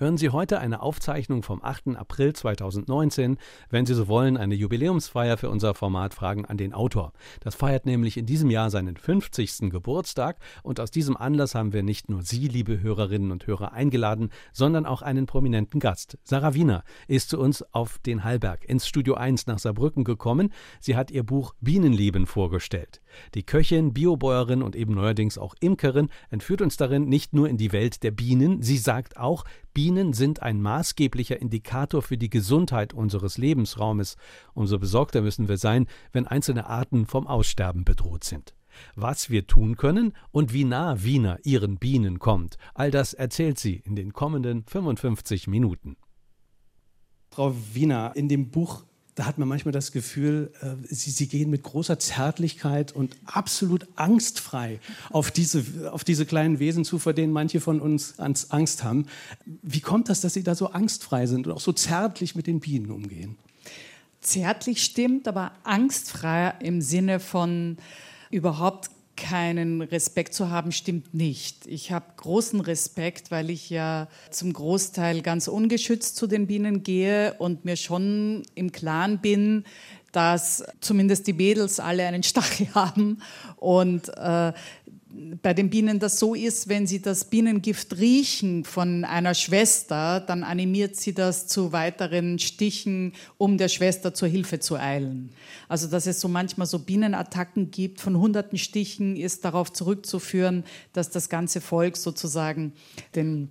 Hören Sie heute eine Aufzeichnung vom 8. April 2019, wenn Sie so wollen, eine Jubiläumsfeier für unser Format Fragen an den Autor. Das feiert nämlich in diesem Jahr seinen 50. Geburtstag und aus diesem Anlass haben wir nicht nur Sie, liebe Hörerinnen und Hörer, eingeladen, sondern auch einen prominenten Gast. Sarah Wiener ist zu uns auf den Hallberg ins Studio 1 nach Saarbrücken gekommen. Sie hat ihr Buch Bienenleben vorgestellt. Die Köchin, Biobäuerin und eben neuerdings auch Imkerin entführt uns darin nicht nur in die Welt der Bienen, sie sagt auch, Bienen sind ein maßgeblicher Indikator für die Gesundheit unseres Lebensraumes. Umso besorgter müssen wir sein, wenn einzelne Arten vom Aussterben bedroht sind. Was wir tun können und wie nah Wiener ihren Bienen kommt, all das erzählt sie in den kommenden 55 Minuten. Frau Wiener, in dem Buch da hat man manchmal das Gefühl, äh, sie, sie, gehen mit großer Zärtlichkeit und absolut angstfrei auf diese, auf diese kleinen Wesen zu, vor denen manche von uns Angst haben. Wie kommt das, dass Sie da so angstfrei sind und auch so zärtlich mit den Bienen umgehen? Zärtlich stimmt, aber angstfrei im Sinne von überhaupt keinen Respekt zu haben, stimmt nicht. Ich habe großen Respekt, weil ich ja zum Großteil ganz ungeschützt zu den Bienen gehe und mir schon im Klaren bin, dass zumindest die Mädels alle einen Stachel haben und äh, bei den Bienen das so ist, wenn sie das Bienengift riechen von einer Schwester, dann animiert sie das zu weiteren Stichen, um der Schwester zur Hilfe zu eilen. Also dass es so manchmal so Bienenattacken gibt von hunderten Stichen, ist darauf zurückzuführen, dass das ganze Volk sozusagen den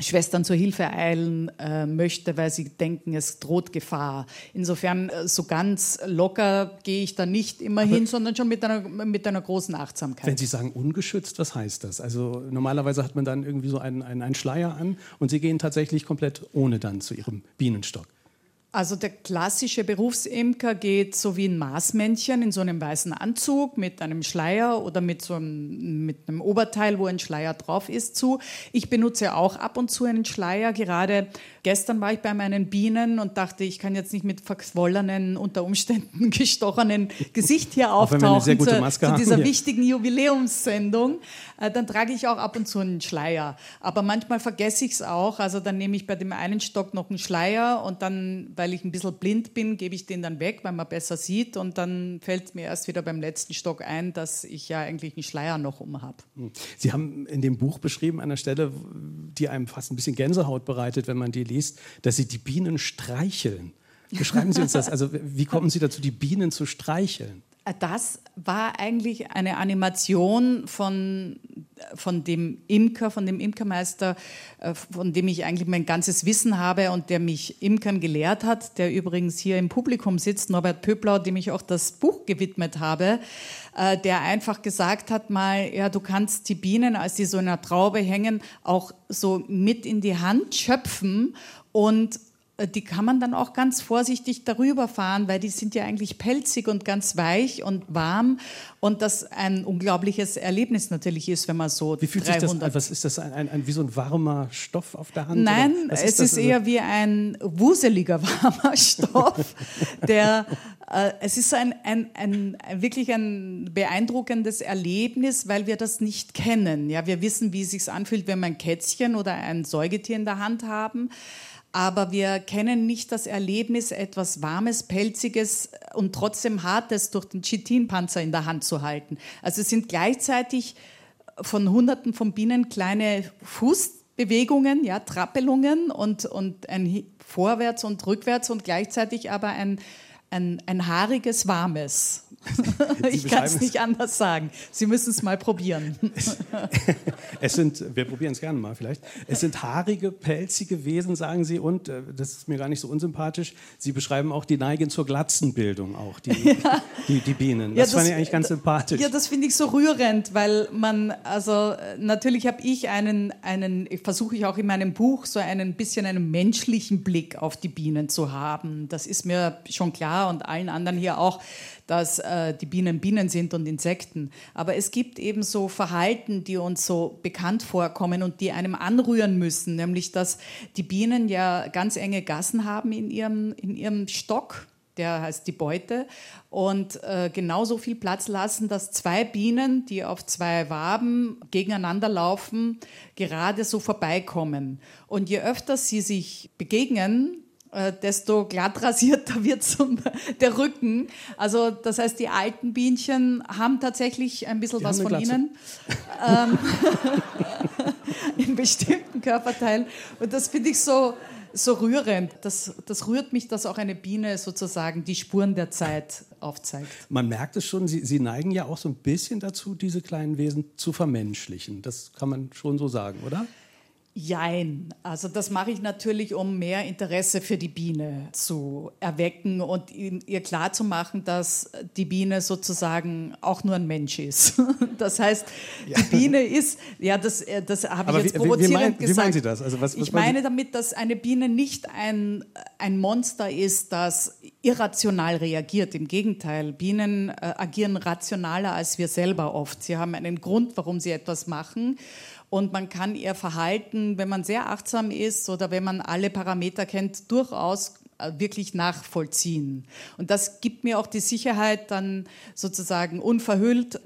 Schwestern zur Hilfe eilen äh, möchte, weil sie denken, es droht Gefahr. Insofern äh, so ganz locker gehe ich da nicht immer hin, sondern schon mit einer, mit einer großen Achtsamkeit. Wenn Sie sagen ungeschützt, was heißt das? Also normalerweise hat man dann irgendwie so einen, einen, einen Schleier an und Sie gehen tatsächlich komplett ohne dann zu Ihrem Bienenstock. Also der klassische Berufsimker geht so wie ein Maßmännchen in so einem weißen Anzug mit einem Schleier oder mit so einem, mit einem Oberteil, wo ein Schleier drauf ist, zu. Ich benutze auch ab und zu einen Schleier. Gerade gestern war ich bei meinen Bienen und dachte, ich kann jetzt nicht mit verquollenen, unter Umständen gestochenen Gesicht hier auftauchen zu, zu, dieser haben, wichtigen Jubiläumssendung. Äh, dann trage ich auch ab und zu einen Schleier. Aber manchmal vergesse ich es auch. Also dann nehme ich bei dem einen Stock noch einen Schleier und dann weil ich ein bisschen blind bin, gebe ich den dann weg, weil man besser sieht. Und dann fällt mir erst wieder beim letzten Stock ein, dass ich ja eigentlich einen Schleier noch um habe. Hm. Sie haben in dem Buch beschrieben, an einer Stelle, die einem fast ein bisschen Gänsehaut bereitet, wenn man die liest, dass Sie die Bienen streicheln. Beschreiben Sie uns das. Also, wie kommen Sie dazu, die Bienen zu streicheln? Das war eigentlich eine Animation von, von dem Imker, von dem Imkermeister, äh, von dem ich eigentlich mein ganzes Wissen habe und der mich Imkern gelehrt hat, der übrigens hier im Publikum sitzt, Norbert Pöblau, dem ich auch das Buch gewidmet habe, äh, der einfach gesagt hat mal, ja, du kannst die Bienen, als die so in einer Traube hängen, auch so mit in die Hand schöpfen und die kann man dann auch ganz vorsichtig darüber fahren, weil die sind ja eigentlich pelzig und ganz weich und warm und das ein unglaubliches Erlebnis natürlich ist, wenn man so Wie fühlt 300 sich das an? Was ist das, ein, ein, ein, wie so ein warmer Stoff auf der Hand? Nein, ist es ist eher wie ein wuseliger warmer Stoff, der äh, es ist ein, ein, ein, wirklich ein beeindruckendes Erlebnis, weil wir das nicht kennen. Ja, wir wissen, wie es sich anfühlt, wenn wir ein Kätzchen oder ein Säugetier in der Hand haben aber wir kennen nicht das Erlebnis, etwas Warmes, Pelziges und trotzdem Hartes durch den Chitinpanzer in der Hand zu halten. Also es sind gleichzeitig von Hunderten von Bienen kleine Fußbewegungen, ja, Trappelungen und, und ein Vorwärts und Rückwärts und gleichzeitig aber ein, ein, ein haariges, warmes. ich kann es nicht anders sagen. Sie müssen es mal probieren. es sind, wir probieren es gerne mal vielleicht. Es sind haarige, pelzige Wesen, sagen Sie, und äh, das ist mir gar nicht so unsympathisch. Sie beschreiben auch die Neigen zur Glatzenbildung, auch die, ja. die, die, Bienen. Das, ja, das fand ich eigentlich ganz sympathisch. Ja, das finde ich so rührend, weil man, also natürlich habe ich einen, einen versuche ich auch in meinem Buch so einen bisschen einen menschlichen Blick auf die Bienen zu haben. Das ist mir schon klar und allen anderen hier auch dass äh, die Bienen Bienen sind und Insekten. Aber es gibt eben so Verhalten, die uns so bekannt vorkommen und die einem anrühren müssen, nämlich dass die Bienen ja ganz enge Gassen haben in ihrem, in ihrem Stock der heißt die Beute, und äh, genauso viel Platz lassen, dass zwei Bienen, die auf zwei Waben gegeneinander laufen, gerade so vorbeikommen. Und je öfter sie sich begegnen, desto glatt rasierter wird der Rücken. Also das heißt, die alten Bienchen haben tatsächlich ein bisschen die was von ihnen. Ähm, in bestimmten Körperteilen. Und das finde ich so, so rührend. Das, das rührt mich, dass auch eine Biene sozusagen die Spuren der Zeit aufzeigt. Man merkt es schon, Sie, Sie neigen ja auch so ein bisschen dazu, diese kleinen Wesen zu vermenschlichen. Das kann man schon so sagen, oder? Jein. Also das mache ich natürlich, um mehr Interesse für die Biene zu erwecken und ihr klarzumachen, dass die Biene sozusagen auch nur ein Mensch ist. Das heißt, ja. die Biene ist, ja, das, äh, das habe ich jetzt provozierend wie, wie, mein, gesagt. Wie meinen Sie das? Also was, was ich meine damit, dass eine Biene nicht ein, ein Monster ist, das irrational reagiert. Im Gegenteil, Bienen äh, agieren rationaler als wir selber oft. Sie haben einen Grund, warum sie etwas machen. Und man kann ihr Verhalten, wenn man sehr achtsam ist oder wenn man alle Parameter kennt, durchaus äh, wirklich nachvollziehen. Und das gibt mir auch die Sicherheit, dann sozusagen unverhüllt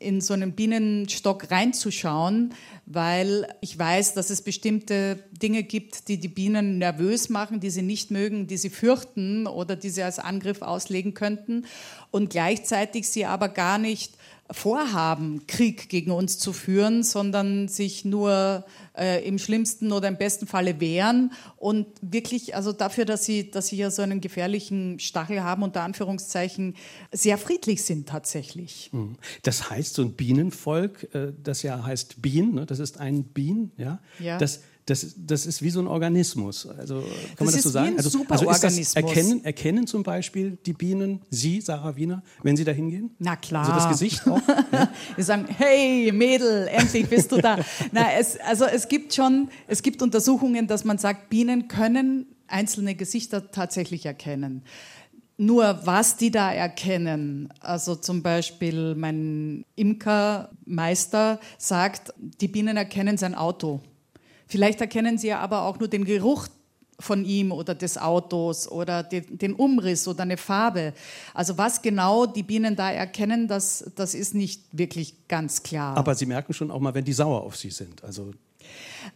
in so einen Bienenstock reinzuschauen, weil ich weiß, dass es bestimmte Dinge gibt, die die Bienen nervös machen, die sie nicht mögen, die sie fürchten oder die sie als Angriff auslegen könnten und gleichzeitig sie aber gar nicht vorhaben, Krieg gegen uns zu führen, sondern sich nur äh, im schlimmsten oder im besten Falle wehren und wirklich, also dafür, dass sie, dass sie ja so einen gefährlichen Stachel haben, unter Anführungszeichen, sehr friedlich sind tatsächlich. Mhm. Das heißt, so ein Bienenvolk, äh, das ja heißt Bien, ne, das ist ein Bien, ja, ja. das das, das ist wie so ein Organismus. Also kann das man das so sagen? also, also ist das erkennen, erkennen zum Beispiel die Bienen Sie, Sarah Wiener, wenn Sie da hingehen? Na klar. Also das Gesicht auch? ja? Sagen, hey Mädel, endlich bist du da. Na, es, also es gibt schon, es gibt Untersuchungen, dass man sagt, Bienen können einzelne Gesichter tatsächlich erkennen. Nur was die da erkennen, also zum Beispiel mein Imkermeister sagt, die Bienen erkennen sein Auto. Vielleicht erkennen Sie ja aber auch nur den Geruch von ihm oder des Autos oder den, den, Umriss oder eine Farbe. Also was genau die Bienen da erkennen, das, das ist nicht wirklich ganz klar. Aber Sie merken schon auch mal, wenn die sauer auf Sie sind. Also,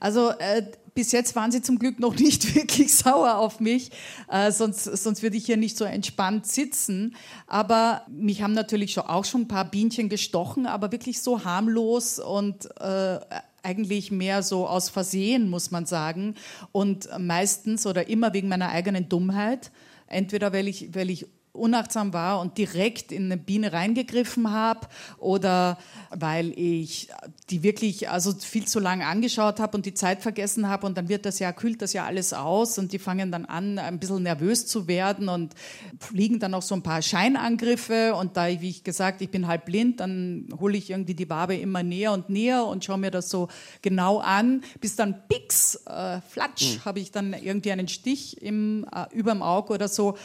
also äh, bis jetzt waren sie zum Glück noch nicht wirklich sauer auf mich, äh, sonst, sonst würde ich hier nicht so entspannt sitzen. Aber mich haben natürlich schon, auch schon ein paar Bienchen gestochen, aber wirklich so harmlos und äh, eigentlich mehr so aus Versehen, muss man sagen. Und meistens oder immer wegen meiner eigenen Dummheit. Entweder weil ich, weil ich unachtsam war und direkt in eine Biene reingegriffen habe oder weil ich die wirklich also viel zu lange angeschaut habe und die Zeit vergessen habe und dann wird das ja, kühlt das ja alles aus und die fangen dann an, ein bisschen nervös zu werden und fliegen dann auch so ein paar Scheinangriffe und da, wie ich gesagt, ich bin halb blind, dann hole ich irgendwie die Wabe immer näher und näher und schaue mir das so genau an, bis dann pix, äh, flatsch, mhm. habe ich dann irgendwie einen Stich im, äh, überm Auge oder so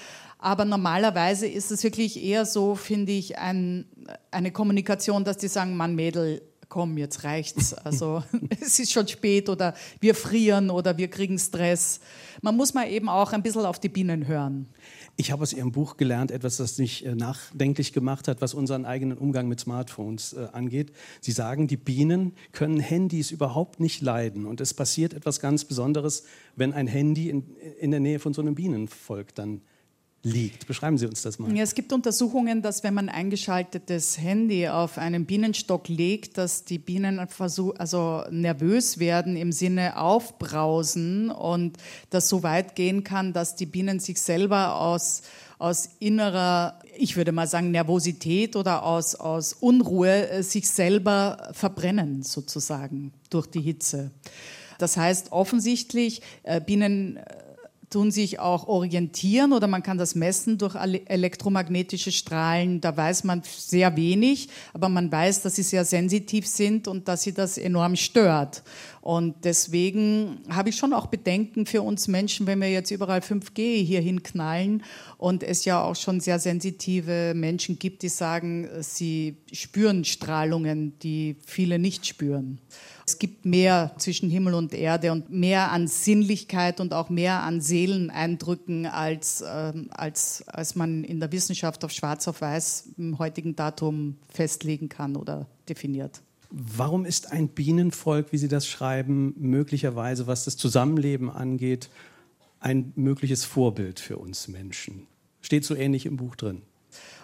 aber normalerweise ist es wirklich eher so, finde ich, ein, eine Kommunikation, dass die sagen, Mann, Mädel, komm, jetzt reicht's. Also es ist schon spät oder wir frieren oder wir kriegen Stress. Man muss mal eben auch ein bisschen auf die Bienen hören. Ich habe aus Ihrem Buch gelernt, etwas, das mich äh, nachdenklich gemacht hat, was unseren eigenen Umgang mit Smartphones äh, angeht. Sie sagen, die Bienen können Handys überhaupt nicht leiden. Und es passiert etwas ganz Besonderes, wenn ein Handy in, in der Nähe von so einem Bienenvolk dann liegt. Beschreiben Sie uns das mal. Ja, es gibt Untersuchungen, dass wenn man ein eingeschaltetes Handy auf einen Bienenstock legt, dass die Bienen also nervös werden im Sinne aufbrausen und das so weit gehen kann, dass die Bienen sich selber aus, aus innerer, ich würde mal sagen, Nervosität oder aus, aus Unruhe äh, sich selber verbrennen sozusagen durch die Hitze. Das heißt offensichtlich, äh, Bienen äh, tun sich auch orientieren oder man kann das messen durch elektromagnetische Strahlen. Da weiß man sehr wenig, aber man weiß, dass sie sehr sensitiv sind und dass sie das enorm stört. Und deswegen habe ich schon auch Bedenken für uns Menschen, wenn wir jetzt überall 5G hierhin knallen und es ja auch schon sehr sensitive Menschen gibt, die sagen, sie spüren Strahlungen, die viele nicht spüren. Es gibt mehr zwischen Himmel und Erde und mehr an Sinnlichkeit und auch mehr an Seeleneindrücken, als, ähm, als, als man in der Wissenschaft auf Schwarz auf Weiß im heutigen Datum festlegen kann oder definiert. Warum ist ein Bienenvolk, wie Sie das schreiben, möglicherweise, was das Zusammenleben angeht, ein mögliches Vorbild für uns Menschen? Steht so ähnlich im Buch drin.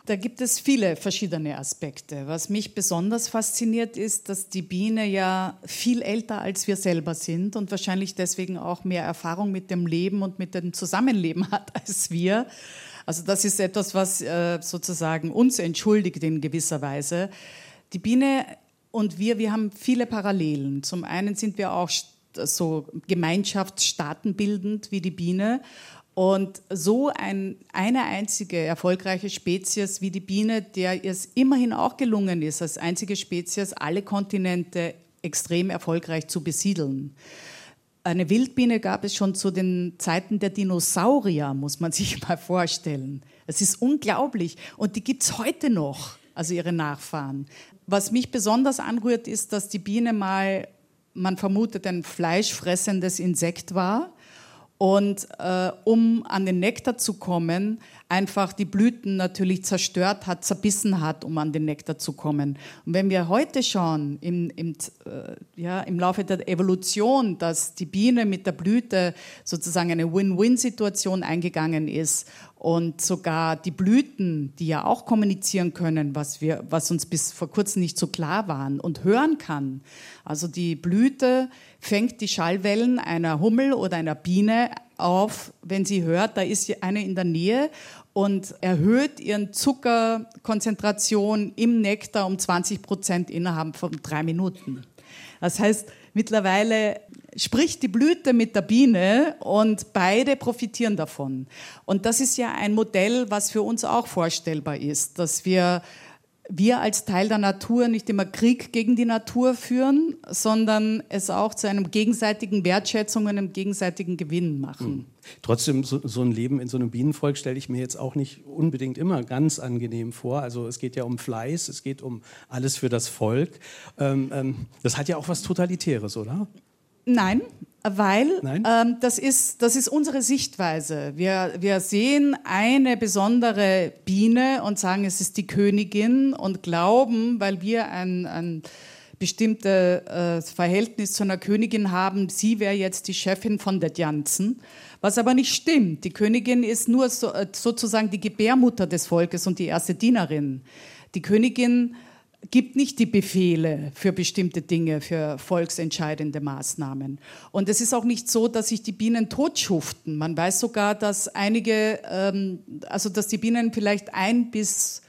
Da gibt es viele verschiedene Aspekte. Was mich besonders fasziniert ist, dass die Biene ja viel älter als wir selber sind und wahrscheinlich deswegen auch mehr Erfahrung mit dem Leben und mit dem Zusammenleben hat als wir. Also das ist etwas, was äh, sozusagen uns entschuldigt in gewisser Weise. Die Biene und wir, wir haben viele Parallelen. Zum einen sind wir auch so gemeinschaftsstaatenbildend wie die Biene. Und so ein, eine einzige erfolgreiche Spezies wie die Biene, der es immerhin auch gelungen ist, als einzige Spezies alle Kontinente extrem erfolgreich zu besiedeln. Eine Wildbiene gab es schon zu den Zeiten der Dinosaurier, muss man sich mal vorstellen. Es ist unglaublich. Und die gibt es heute noch, also ihre Nachfahren. Was mich besonders anrührt, ist, dass die Biene mal, man vermutet, ein fleischfressendes Insekt war und äh, um an den Nektar zu kommen, einfach die Blüten natürlich zerstört hat, zerbissen hat, um an den Nektar zu kommen. Und wenn wir heute schauen, im, im, äh, ja, im Laufe der Evolution, dass die Biene mit der Blüte sozusagen eine Win-Win-Situation eingegangen ist und sogar die Blüten, die ja auch kommunizieren können, was, wir, was uns bis vor kurzem nicht so klar waren und hören kann. Also die Blüte fängt die Schallwellen einer Hummel oder einer Biene auf, wenn sie hört, da ist eine in der Nähe und erhöht ihren Zuckerkonzentration im Nektar um 20 Prozent innerhalb von drei Minuten. Das heißt, mittlerweile spricht die Blüte mit der Biene und beide profitieren davon. Und das ist ja ein Modell, was für uns auch vorstellbar ist, dass wir wir als Teil der Natur nicht immer Krieg gegen die Natur führen, sondern es auch zu einem gegenseitigen Wertschätzung und einem gegenseitigen Gewinn machen. Trotzdem, so, so, ein Leben in so einem Bienenvolk stelle ich mir jetzt auch nicht unbedingt immer ganz angenehm vor. Also es geht ja um Fleiß, es geht um alles für das Volk. Ähm, ähm, das hat ja auch was Totalitäres, oder? Nein, weil ähm, das, ist, das ist unsere Sichtweise. Wir, wir sehen eine besondere Biene und sagen, es ist die Königin und glauben, weil wir ein, ein bestimmtes äh, Verhältnis zu einer Königin haben, sie wäre jetzt die Chefin von der Janssen. Was aber nicht stimmt. Die Königin ist nur so, äh, sozusagen die Gebärmutter des Volkes und die erste Dienerin. Die Königin gibt nicht die Befehle für bestimmte Dinge, für volksentscheidende Maßnahmen. Und es ist auch nicht so, dass sich die Bienen totschuften. Man weiß sogar, dass einige, ähm, also dass die Bienen vielleicht ein bis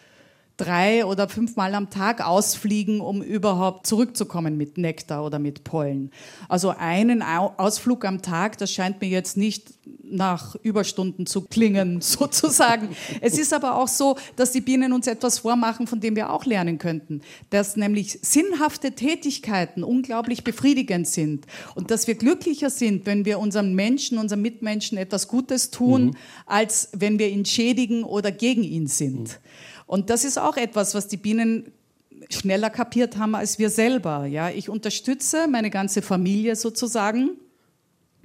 drei oder fünfmal am Tag ausfliegen, um überhaupt zurückzukommen mit Nektar oder mit Pollen. Also einen Ausflug am Tag, das scheint mir jetzt nicht nach Überstunden zu klingen, sozusagen. es ist aber auch so, dass die Bienen uns etwas vormachen, von dem wir auch lernen könnten. Dass nämlich sinnhafte Tätigkeiten unglaublich befriedigend sind und dass wir glücklicher sind, wenn wir unserem Menschen, unserem Mitmenschen etwas Gutes tun, mhm. als wenn wir ihn schädigen oder gegen ihn sind. Mhm. Und das ist auch etwas, was die Bienen schneller kapiert haben als wir selber. Ja, ich unterstütze meine ganze Familie sozusagen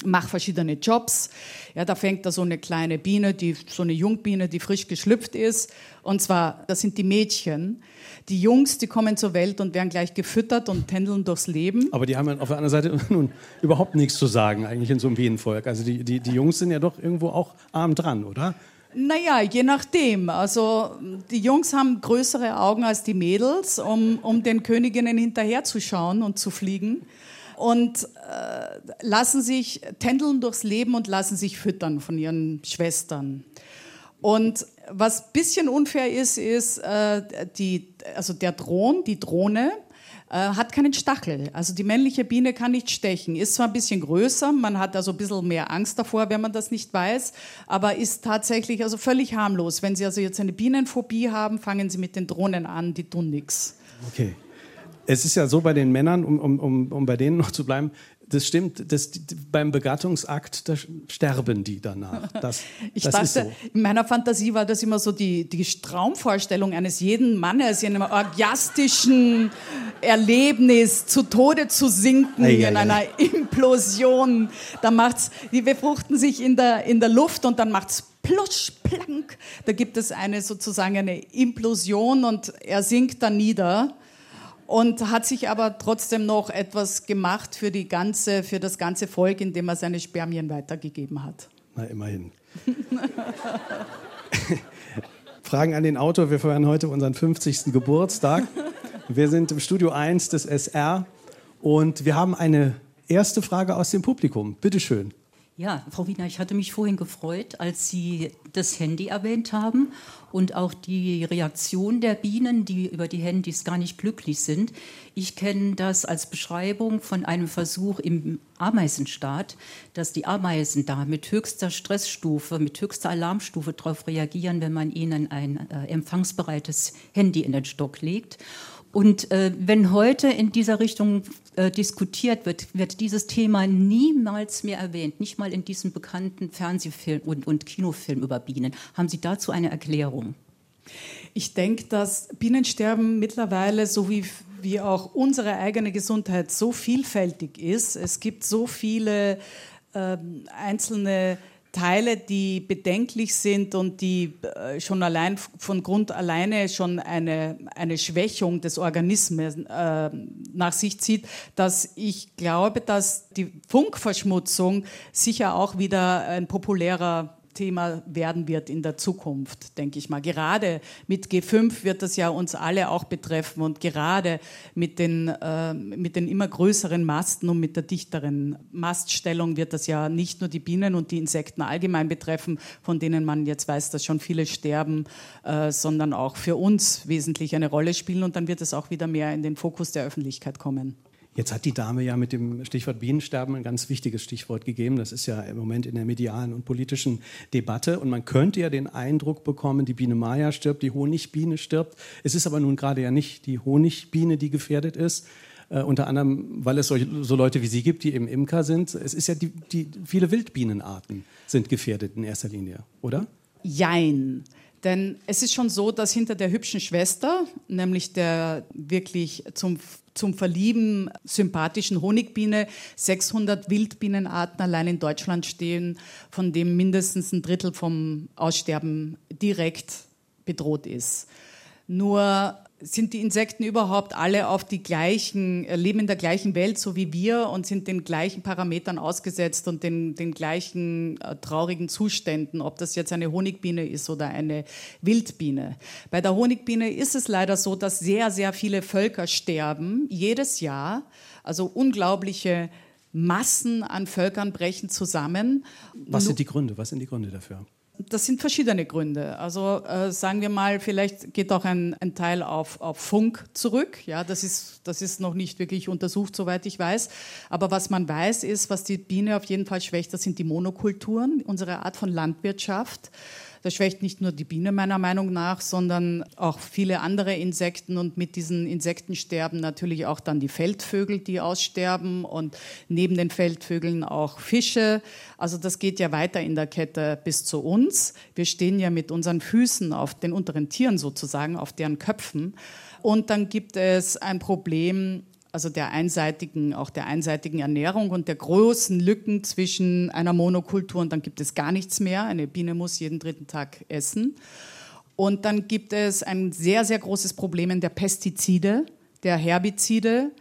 mache verschiedene Jobs. Ja, da fängt da so eine kleine Biene, die, so eine Jungbiene, die frisch geschlüpft ist. Und zwar, das sind die Mädchen. Die Jungs, die kommen zur Welt und werden gleich gefüttert und tändeln durchs Leben. Aber die haben auf der anderen Seite nun überhaupt nichts zu sagen eigentlich in so einem Bienenvolk. Also die, die, die Jungs sind ja doch irgendwo auch arm dran, oder? Naja, je nachdem. Also die Jungs haben größere Augen als die Mädels, um, um den Königinnen hinterherzuschauen und zu fliegen. Und äh, lassen sich tändeln durchs Leben und lassen sich füttern von ihren Schwestern. Und was ein bisschen unfair ist, ist, äh, die, also der Drohn, die Drohne, äh, hat keinen Stachel. Also die männliche Biene kann nicht stechen. Ist zwar ein bisschen größer, man hat also ein bisschen mehr Angst davor, wenn man das nicht weiß, aber ist tatsächlich also völlig harmlos. Wenn Sie also jetzt eine Bienenphobie haben, fangen Sie mit den Drohnen an, die tun nichts. Okay. Es ist ja so bei den Männern, um, um, um, um bei denen noch zu bleiben, Das stimmt. Das, beim Begattungsakt sterben die danach. Das, ich das dachte, so. in meiner Fantasie war das immer so die, die Traumvorstellung eines jeden Mannes, in einem orgiastischen Erlebnis zu Tode zu sinken, ei, ei, in einer Implosion. Da macht's, die befruchten sich in der, in der Luft und dann macht's plusch, plank. Da gibt es eine sozusagen eine Implosion und er sinkt dann nieder und hat sich aber trotzdem noch etwas gemacht für, die ganze, für das ganze Volk, indem er seine Spermien weitergegeben hat. Na, immerhin. Fragen an den Autor. Wir feiern heute unseren 50. Geburtstag. Wir sind im Studio 1 des SR und wir haben eine erste Frage aus dem Publikum. Bitte schön. Ja, Frau Wiener, ich hatte mich vorhin gefreut, als Sie das Handy erwähnt haben und auch die Reaktion der Bienen, die über die Handys gar nicht glücklich sind. Ich kenne das als Beschreibung von einem Versuch im Ameisenstaat, dass die Ameisen da mit höchster Stressstufe, mit höchster Alarmstufe darauf reagieren, wenn man ihnen ein äh, empfangsbereites Handy in den Stock legt. Und äh, wenn heute in dieser Richtung äh, diskutiert wird, wird dieses Thema niemals mehr erwähnt, nicht mal in diesem bekannten Fernsehfilm und, und Kinofilm über Bienen. Haben Sie dazu eine Erklärung? Ich denke, dass Bienensterben mittlerweile, so wie, wie auch unsere eigene Gesundheit, so vielfältig ist. Es gibt so viele äh, einzelne Teile, die bedenklich sind und die äh, schon allein von Grund alleine schon eine, eine Schwächung des Organismus äh, nach sich zieht, dass ich glaube, dass die Funkverschmutzung sicher auch wieder ein populärer Thema werden wird in der Zukunft, denke ich mal. Gerade mit G5 wird das ja uns alle auch betreffen und gerade mit den, äh, mit den immer größeren Masten und mit der dichteren Maststellung wird das ja nicht nur die Bienen und die Insekten allgemein betreffen, von denen man jetzt weiß, dass schon viele sterben, äh, sondern auch für uns wesentlich eine Rolle spielen und dann wird es auch wieder mehr in den Fokus der Öffentlichkeit kommen. Jetzt hat die Dame ja mit dem Stichwort Bienensterben ein ganz wichtiges Stichwort gegeben. Das ist ja im Moment in der medialen und politischen Debatte. Und man könnte ja den Eindruck bekommen, die Biene Maya stirbt, die Honigbiene stirbt. Es ist aber nun gerade ja nicht die Honigbiene, die gefährdet ist. Äh, unter anderem, weil es so, so, Leute wie Sie gibt, die eben Imker sind. Es ist ja die, die viele Wildbienenarten sind gefährdet in erster Linie, oder? Jein. Denn es ist schon so, dass hinter der hübschen Schwester, nämlich der wirklich zum, zum Verlieben sympathischen Honigbiene, 600 Wildbienenarten allein in Deutschland stehen, von dem mindestens ein Drittel vom Aussterben direkt bedroht ist. Nur sind die Insekten überhaupt alle auf die gleichen, äh, leben in der gleichen Welt, so wie wir und sind den gleichen Parametern ausgesetzt und den, den gleichen äh, traurigen Zuständen, ob das jetzt eine Honigbiene ist oder eine Wildbiene. Bei der Honigbiene ist es leider so, dass sehr, sehr viele Völker sterben, jedes Jahr, also unglaubliche Massen an Völkern brechen zusammen. Was sind die Gründe? Was sind die Gründe dafür? Das sind verschiedene Gründe. Also äh, sagen wir mal, vielleicht geht auch ein, ein Teil auf, auf, Funk zurück. Ja, das ist, das ist noch nicht wirklich untersucht, soweit ich weiß. Aber was man weiß, ist, was die Biene auf jeden Fall schwächt, das sind die Monokulturen, unsere Art von Landwirtschaft. Das schwächt nicht nur die Biene meiner Meinung nach, sondern auch viele andere Insekten und mit diesen Insekten sterben natürlich auch dann die Feldvögel, die aussterben und neben den Feldvögeln auch Fische. Also das geht ja weiter in der Kette bis zu uns. Wir stehen ja mit unseren Füßen auf den unteren Tieren sozusagen, auf deren Köpfen. Und dann gibt es ein Problem also der einseitigen, auch der einseitigen Ernährung und der großen Lücken zwischen einer Monokultur und dann gibt es gar nichts mehr. Eine Biene muss jeden dritten Tag essen. Und dann gibt es ein sehr, sehr großes Problem in der Pestizide, der Herbizide.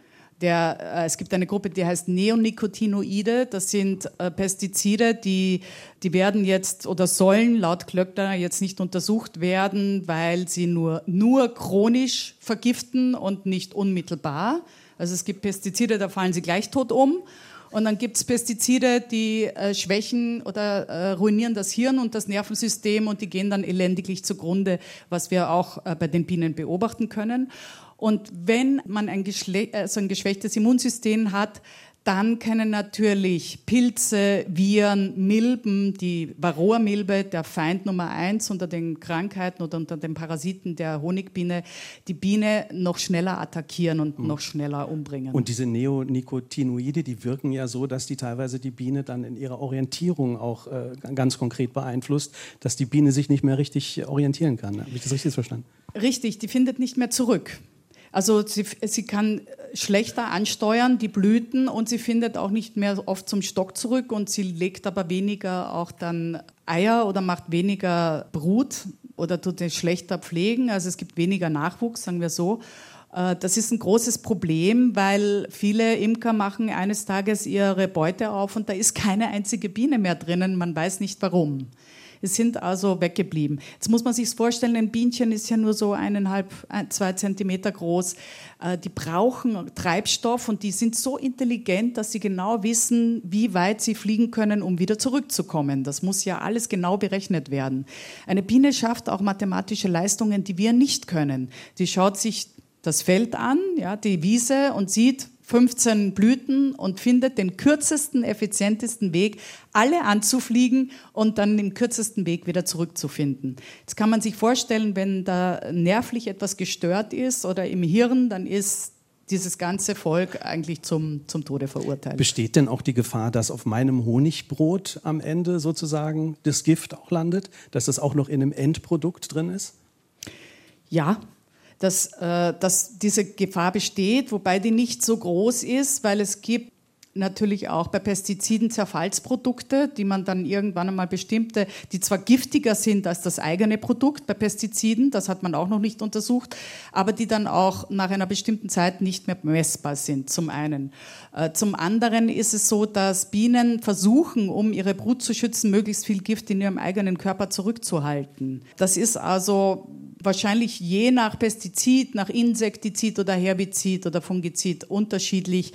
Der, äh, es gibt eine Gruppe, die heißt Neonicotinoide. Das sind äh, Pestizide, die, die werden jetzt oder sollen laut Klöckner jetzt nicht untersucht werden, weil sie nur, nur chronisch vergiften und nicht unmittelbar. Also es gibt Pestizide, da fallen sie gleich tot um. Und dann gibt es Pestizide, die äh, schwächen oder äh, ruinieren das Hirn und das Nervensystem und die gehen dann elendiglich zugrunde, was wir auch äh, bei den Bienen beobachten können. Und wenn man ein, also ein geschwächtes Immunsystem hat, Dann können natürlich Pilze, Viren, Milben, die Varroa-Milbe, der Feind Nummer eins unter den Krankheiten oder unter den Parasiten der Honigbiene, die Biene noch schneller attackieren und mhm. noch schneller umbringen. Und diese Neonicotinoide, die wirken ja so, dass die teilweise die Biene dann in ihrer Orientierung auch äh, ganz konkret beeinflusst, dass die Biene sich nicht mehr richtig orientieren kann. Habe ich das richtig verstanden? Richtig, die findet nicht mehr zurück. Also sie, sie kann schlechter ansteuern, die Blüten, und sie findet auch nicht mehr oft zum Stock zurück und sie legt aber weniger auch dann Eier oder macht weniger Brut oder tut es schlechter pflegen. Also es gibt weniger Nachwuchs, sagen wir so. Äh, das ist ein großes Problem, weil viele Imker machen eines Tages ihre Beute auf und da ist keine einzige Biene mehr drinnen. Man weiß nicht warum. Es sind also weggeblieben. Jetzt muss man sich vorstellen, ein Bienchen ist ja nur so eineinhalb, zwei Zentimeter groß. Äh, die brauchen Treibstoff und die sind so intelligent, dass sie genau wissen, wie weit sie fliegen können, um wieder zurückzukommen. Das muss ja alles genau berechnet werden. Eine Biene schafft auch mathematische Leistungen, die wir nicht können. Die schaut sich das Feld an, ja, die Wiese und sieht, 15 Blüten und findet den kürzesten, effizientesten Weg, alle anzufliegen und dann den kürzesten Weg wieder zurückzufinden. Jetzt kann man sich vorstellen, wenn da nervlich etwas gestört ist oder im Hirn, dann ist dieses ganze Volk eigentlich zum, zum Tode verurteilt. Besteht denn auch die Gefahr, dass auf meinem Honigbrot am Ende sozusagen das Gift auch landet, dass das auch noch in einem Endprodukt drin ist? Ja, dass, äh, dass diese Gefahr besteht, wobei die nicht so groß ist, weil es gibt natürlich auch bei Pestiziden Zerfallsprodukte, die man dann irgendwann einmal bestimmte, die zwar giftiger sind als das eigene Produkt bei Pestiziden, das hat man auch noch nicht untersucht, aber die dann auch nach einer bestimmten Zeit nicht mehr messbar sind, zum einen. Äh, zum anderen ist es so, dass Bienen versuchen, um ihre Brut zu schützen, möglichst viel Gift in ihrem eigenen Körper zurückzuhalten. Das ist also wahrscheinlich je nach Pestizid, nach Insektizid oder Herbizid oder Fungizid unterschiedlich.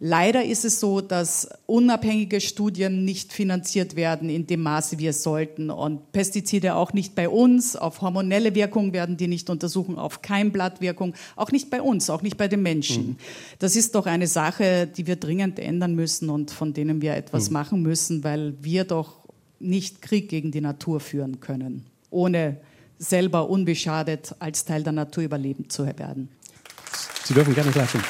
Leider ist es so, dass unabhängige Studien nicht finanziert werden in dem Maße, wie es sollten. Und Pestizide auch nicht bei uns. Auf hormonelle Wirkung werden die nicht untersuchen, auf Keimblattwirkung, auch nicht bei uns, auch nicht bei den Menschen. Mhm. Das ist doch eine Sache, die wir dringend ändern müssen und von denen wir etwas mhm. machen müssen, weil wir doch nicht Krieg gegen die Natur führen können, ohne selber unbeschadet als Teil der Natur überleben zu werden. Sie dürfen gerne klatschen.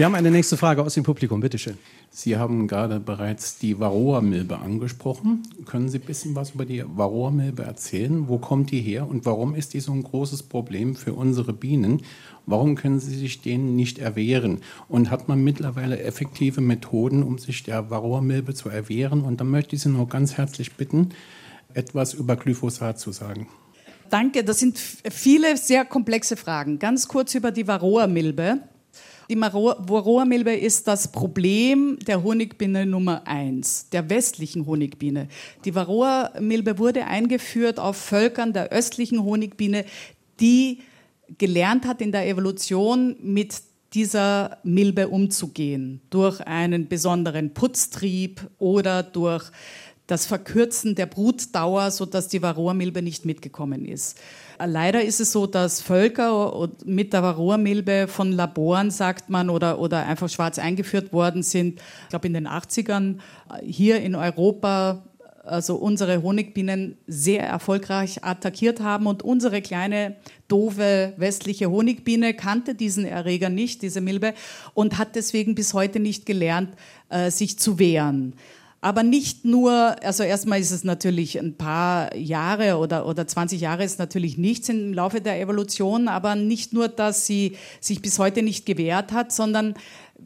Wir haben eine nächste Frage aus dem Publikum, Bitte schön. Sie haben gerade bereits die Varroa-Milbe angesprochen. Können Sie ein bisschen was über die Varroa-Milbe erzählen? Wo kommt die her und warum ist die so ein großes Problem für unsere Bienen? Warum können sie sich denen nicht erwehren? Und hat man mittlerweile effektive Methoden, um sich der Varroa-Milbe zu erwehren? Und dann möchte ich Sie noch ganz herzlich bitten, etwas über Glyphosat zu sagen. Danke, das sind viele sehr komplexe Fragen. Ganz kurz über die Varroa-Milbe. Die Varroa-Milbe ist das Problem der Honigbiene Nummer eins, der westlichen Honigbiene. Die Varroa-Milbe wurde eingeführt auf Völkern der östlichen Honigbiene, die gelernt hat in der Evolution mit dieser Milbe umzugehen, durch einen besonderen Putztrieb oder durch das Verkürzen der Brutdauer, sodass die Varroa-Milbe nicht mitgekommen ist. Leider ist es so, dass Völker mit der Varroa-Milbe von Laboren, sagt man, oder, oder einfach schwarz eingeführt worden sind, ich glaube in den 80ern, hier in Europa also unsere Honigbienen sehr erfolgreich attackiert haben und unsere kleine doofe westliche Honigbiene kannte diesen Erreger nicht, diese Milbe, und hat deswegen bis heute nicht gelernt, äh, sich zu wehren. Aber nicht nur, also erstmal ist es natürlich ein paar Jahre oder, oder 20 Jahre ist natürlich nichts im Laufe der Evolution, aber nicht nur, dass sie sich bis heute nicht gewehrt hat, sondern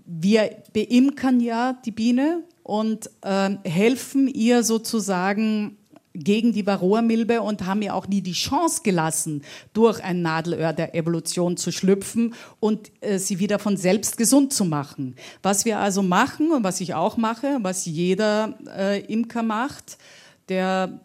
wir beimkern ja die Biene und äh, helfen ihr sozusagen gegen die Varroa-Milbe und haben ihr auch nie die Chance gelassen, durch ein Nadelöhr der Evolution zu schlüpfen und äh, sie wieder von selbst gesund zu machen. Was wir also machen und was ich auch mache, was jeder äh, Imker macht, der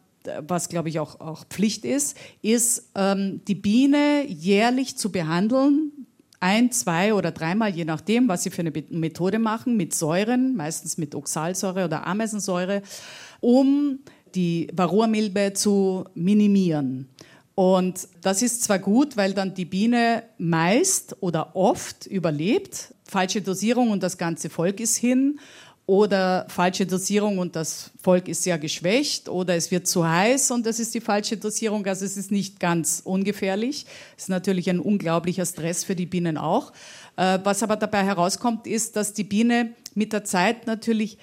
was glaube ich auch, auch Pflicht ist, ist ähm, die Biene jährlich zu behandeln, ein, zwei oder dreimal, je nachdem, was sie für eine Methode machen, mit Säuren, meistens mit Oxalsäure oder Ameisensäure, um die Varroa-Milbe zu minimieren. Und das ist zwar gut, weil dann die Biene meist oder oft überlebt. Falsche Dosierung und das ganze Volk ist hin. Oder falsche Dosierung und das Volk ist sehr geschwächt. Oder es wird zu heiß und das ist die falsche Dosierung. Also es ist nicht ganz ungefährlich. Es ist natürlich ein unglaublicher Stress für die Bienen auch. Äh, was aber dabei herauskommt, ist, dass die Biene mit der Zeit natürlich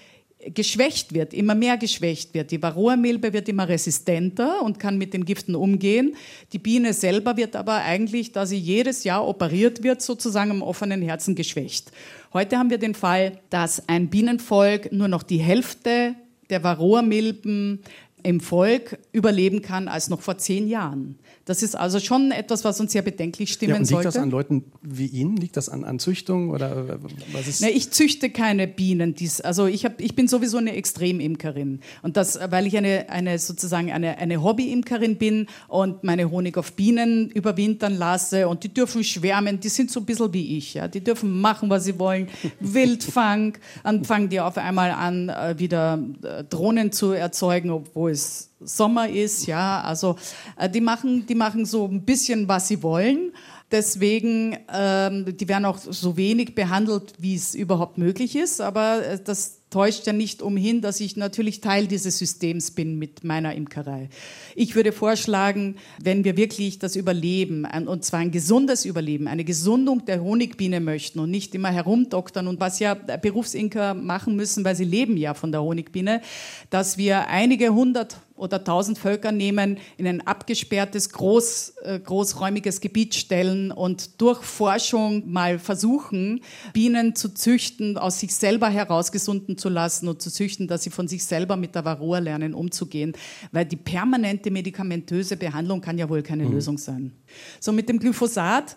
geschwächt wird, immer mehr geschwächt wird. Die Varroa-Milbe wird immer resistenter und kann mit den Giften umgehen. Die Biene selber wird aber eigentlich, da sie jedes Jahr operiert wird, sozusagen am offenen Herzen geschwächt. Heute haben wir den Fall, dass ein Bienenvolk nur noch die Hälfte der Varroa-Milben im Volk überleben kann als noch vor zehn Jahren. Das ist also schon etwas, was uns sehr bedenklich stimmen ja, und liegt sollte. Liegt das an Leuten wie Ihnen? Liegt das an, an Züchtung oder äh, was ist? Na, ich züchte keine Bienen. Dies, also ich, hab, ich bin sowieso eine Extremimkerin und das, weil ich eine, eine sozusagen eine, eine Hobbyimkerin bin und meine Honig auf Bienen überwintern lasse und die dürfen schwärmen. Die sind so ein bisschen wie ich. Ja, die dürfen machen, was sie wollen. Wildfang. Dann fangen die auf einmal an, äh, wieder äh, Drohnen zu erzeugen, obwohl es Sommer ist, ja, also äh, die machen, die machen so ein bisschen, was sie wollen. Deswegen, ähm, die werden auch so wenig behandelt, wie es überhaupt möglich ist. Aber äh, das täuscht ja nicht umhin, dass ich natürlich Teil dieses Systems bin mit meiner Imkerei. Ich würde vorschlagen, wenn wir wirklich das Überleben, und zwar ein gesundes Überleben, eine Gesundung der Honigbiene möchten und nicht immer herumdoktern und was ja Berufsinker machen müssen, weil sie leben ja von der Honigbiene, dass wir einige hundert oder tausend Völker nehmen, in ein abgesperrtes, groß, äh, großräumiges Gebiet stellen und durch Forschung mal versuchen, Bienen zu züchten, aus sich selber heraus gesunden zu lassen und zu züchten, dass sie von sich selber mit der Varroa lernen, umzugehen. Weil die permanente medikamentöse Behandlung kann ja wohl keine mhm. Lösung sein. So mit dem Glyphosat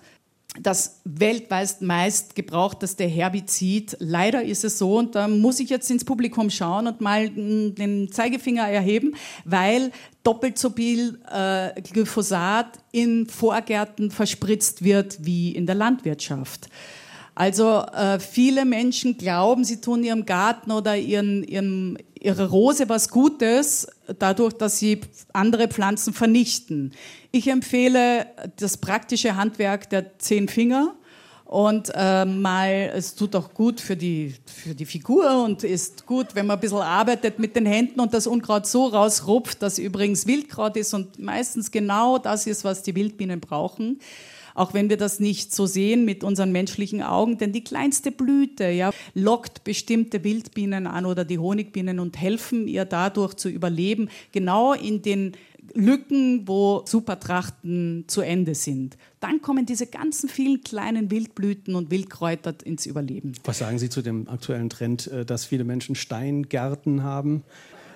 das weltweit meist gebrauchteste Herbizid. Leider ist es so, und da muss ich jetzt ins Publikum schauen und mal den Zeigefinger erheben, weil doppelt so viel äh, Glyphosat in Vorgärten verspritzt wird wie in der Landwirtschaft. Also äh, viele Menschen glauben, sie tun ihrem Garten oder ihren, ihrem, ihrer Rose was Gutes, dadurch, dass sie andere Pflanzen vernichten. Ich empfehle das praktische Handwerk der zehn Finger. Und äh, mal, es tut auch gut für die, für die Figur und ist gut, wenn man ein bisschen arbeitet mit den Händen und das Unkraut so rausrupft, dass übrigens Wildkraut ist und meistens genau das ist, was die Wildbienen brauchen auch wenn wir das nicht so sehen mit unseren menschlichen Augen, denn die kleinste Blüte ja, lockt bestimmte Wildbienen an oder die Honigbienen und helfen ihr dadurch zu überleben, genau in den Lücken, wo Supertrachten zu Ende sind. Dann kommen diese ganzen vielen kleinen Wildblüten und Wildkräuter ins Überleben. Was sagen Sie zu dem aktuellen Trend, äh, dass viele Menschen Steingärten haben?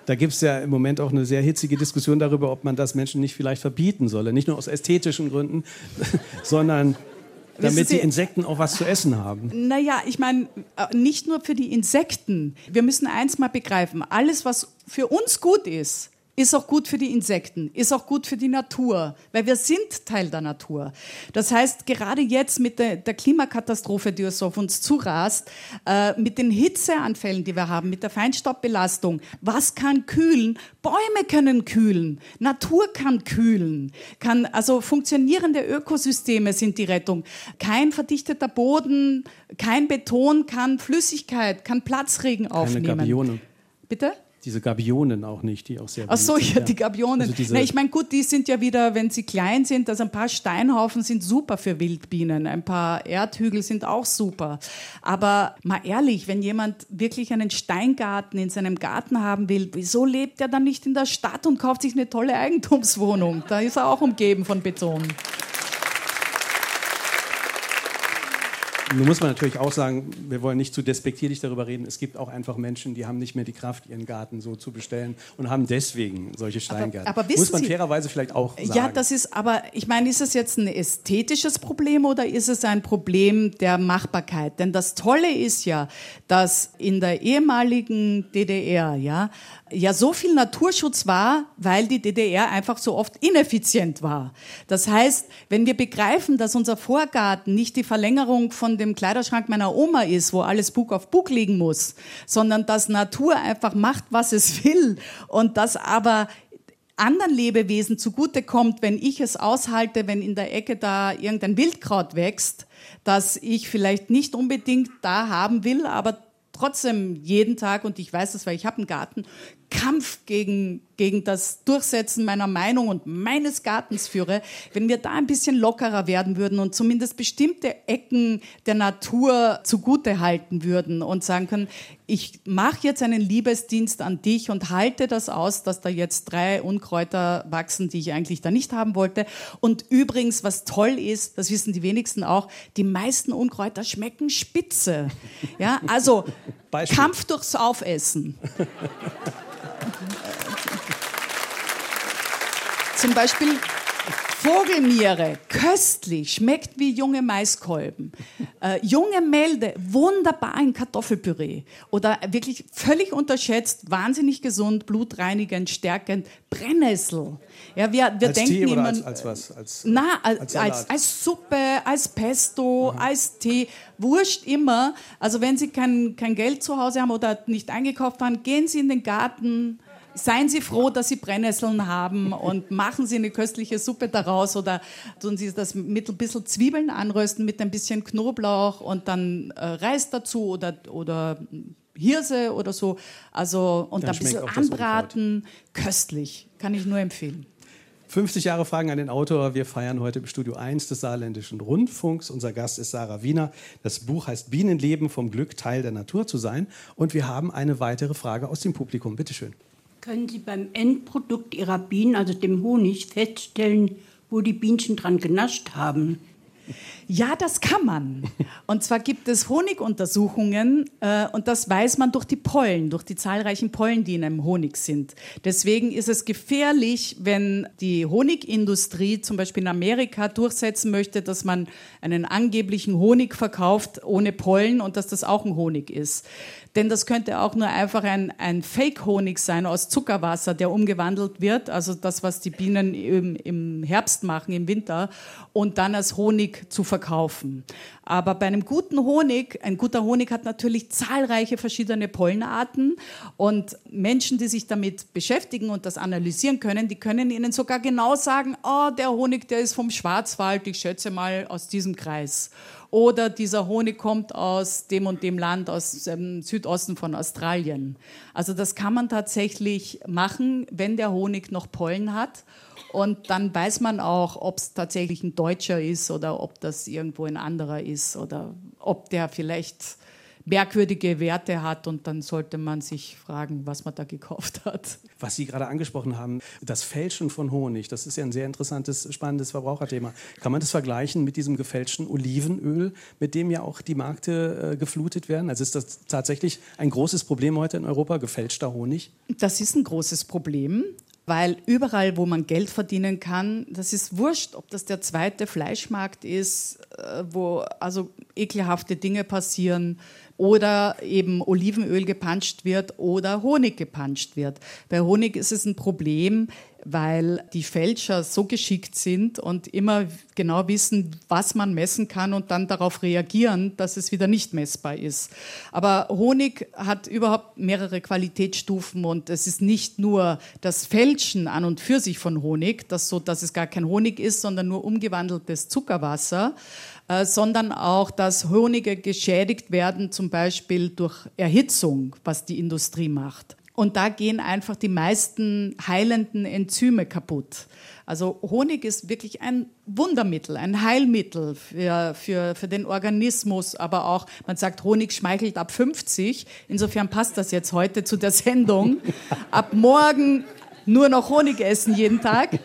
Da gibt es ja im Moment auch eine sehr hitzige Diskussion darüber, ob man das Menschen nicht vielleicht verbieten solle. Nicht nur aus ästhetischen Gründen, sondern damit die Insekten auch was zu essen haben. Naja, ich meine, äh, nicht nur für die Insekten. Wir müssen eins mal begreifen. Alles, was für uns gut ist, ist auch gut für die Insekten, ist auch gut für die Natur, weil wir sind Teil der Natur. Das heißt, gerade jetzt mit der, der Klimakatastrophe, die so auf uns zurast, äh, mit den Hitzeanfällen, die wir haben, mit der Feinstaubbelastung, was kann kühlen? Bäume können kühlen, Natur kann kühlen, kann, also funktionierende Ökosysteme sind die Rettung. Kein verdichteter Boden, kein Beton kann Flüssigkeit, kann Platzregen aufnehmen. Keine. Bitte? Diese Gabionen auch nicht, die auch sehr Ach so, ja, die Gabionen. Also Na, ich meine, gut, die sind ja wieder, wenn sie klein sind, also ein paar Steinhaufen sind super für Wildbienen, ein paar Erdhügel sind auch super. Aber mal ehrlich, wenn jemand wirklich einen Steingarten in seinem Garten haben will, wieso lebt er dann nicht in der Stadt und kauft sich eine tolle Eigentumswohnung? Da ist er auch umgeben von Beton. Nun muss man natürlich auch sagen, wir wollen nicht zu despektierlich darüber reden. Es gibt auch einfach Menschen, die haben nicht mehr die Kraft, ihren Garten so zu bestellen und haben deswegen solche Steingärten. Aber, aber muss man Sie, fairerweise vielleicht auch sagen. Ja, das ist, aber ich meine, ist es jetzt ein ästhetisches Problem oder ist es ein Problem der Machbarkeit? Denn das Tolle ist ja, dass in der ehemaligen DDR, ja, ja so viel Naturschutz war, weil die DDR einfach so oft ineffizient war. Das heißt, wenn wir begreifen, dass unser Vorgarten nicht die Verlängerung von dem Kleiderschrank meiner Oma ist, wo alles Bug auf Bug liegen muss, sondern dass Natur einfach macht, was es will und dass aber anderen Lebewesen zugutekommt, wenn ich es aushalte, wenn in der Ecke da irgendein Wildkraut wächst, das ich vielleicht nicht unbedingt da haben will, aber trotzdem jeden Tag, und ich weiß das, weil ich habe einen Garten, Kampf gegen, gegen das Durchsetzen meiner Meinung und meines Gartens führe, wenn wir da ein bisschen lockerer werden würden und zumindest bestimmte Ecken der Natur zugute halten würden und sagen können, ich mache jetzt einen Liebesdienst an dich und halte das aus, dass da jetzt drei Unkräuter wachsen, die ich eigentlich da nicht haben wollte. Und übrigens, was toll ist, das wissen die wenigsten auch, die meisten Unkräuter schmecken spitze. Ja, also Beispiel. Kampf durchs Aufessen. Zum Beispiel Vogelmiere, köstlich, schmeckt wie junge Maiskolben. Äh, junge Melde, wunderbar in Kartoffelpüree. Oder wirklich völlig unterschätzt, wahnsinnig gesund, blutreinigend, stärkend, Brennnessel. Ja, wir, wir als denken Tee oder immer, als, als was? Als, na, als, als, als, Suppe, als Pesto, mhm. als Tee, wurscht immer. Also wenn Sie kein, kein Geld zu Hause haben oder nicht eingekauft haben, gehen Sie in den Garten, Seien Sie froh, dass Sie Brennnesseln haben und machen Sie eine köstliche Suppe daraus oder tun Sie das mit ein bisschen Zwiebeln anrösten mit ein bisschen Knoblauch und dann äh, Reis dazu oder, oder Hirse oder so. Also und dann ein bisschen anbraten. Köstlich. Kann ich nur empfehlen. 50 Jahre Fragen an den Autor. Wir feiern heute im Studio 1 des Saarländischen Rundfunks. Unser Gast ist Sarah Wiener. Das Buch heißt Bienenleben vom Glück, Teil der Natur zu sein. Und wir haben eine weitere Frage aus dem Publikum. Bitte schön. Können Sie beim Endprodukt Ihrer Bienen, also dem Honig, feststellen, wo die Bienchen dran genascht haben? Ja, das kann man. Und zwar gibt es Honiguntersuchungen äh, und das weiß man durch die Pollen, durch die zahlreichen Pollen, die in einem Honig sind. Deswegen ist es gefährlich, wenn die Honigindustrie zum Beispiel in Amerika durchsetzen möchte, dass man einen angeblichen Honig verkauft ohne Pollen und dass das auch ein Honig ist. Denn das könnte auch nur einfach ein, ein Fake-Honig sein aus Zuckerwasser, der umgewandelt wird, also das, was die Bienen im, im Herbst machen, im Winter, und dann als Honig zu verkaufen. Aber bei einem guten Honig, ein guter Honig hat natürlich zahlreiche verschiedene Pollenarten und Menschen, die sich damit beschäftigen und das analysieren können, die können Ihnen sogar genau sagen, oh, der Honig, der ist vom Schwarzwald, ich schätze mal aus diesem Kreis. Oder dieser Honig kommt aus dem und dem Land, aus dem Südosten von Australien. Also das kann man tatsächlich machen, wenn der Honig noch Pollen hat. Und dann weiß man auch, ob es tatsächlich ein Deutscher ist oder ob das irgendwo ein anderer ist oder ob der vielleicht merkwürdige Werte hat und dann sollte man sich fragen, was man da gekauft hat. Was Sie gerade angesprochen haben, das Fälschen von Honig, das ist ja ein sehr interessantes, spannendes Verbraucherthema. Kann man das vergleichen mit diesem gefälschten Olivenöl, mit dem ja auch die Märkte äh, geflutet werden? Also ist das tatsächlich ein großes Problem heute in Europa, gefälschter Honig? Das ist ein großes Problem. Weil überall, wo man Geld verdienen kann, das ist wurscht, ob das der zweite Fleischmarkt ist, äh, wo also ekelhafte Dinge passieren, oder eben Olivenöl gepanscht wird oder Honig gepanscht wird. Bei Honig ist es ein Problem, weil die Fälscher so geschickt sind und immer genau wissen, was man messen kann und dann darauf reagieren, dass es wieder nicht messbar ist. Aber Honig hat überhaupt mehrere Qualitätsstufen und es ist nicht nur das Fälschen an und für sich von Honig, das so, dass es gar kein Honig ist, sondern nur umgewandeltes Zuckerwasser, äh, sondern auch, dass Honige geschädigt werden, zum Beispiel durch Erhitzung, was die Industrie macht. Und da gehen einfach die meisten heilenden Enzyme kaputt. Also Honig ist wirklich ein Wundermittel, ein Heilmittel für, für, für den Organismus, aber auch, man sagt, Honig schmeichelt ab 50. Insofern passt das jetzt heute zu der Sendung. Ab morgen nur noch Honig essen jeden Tag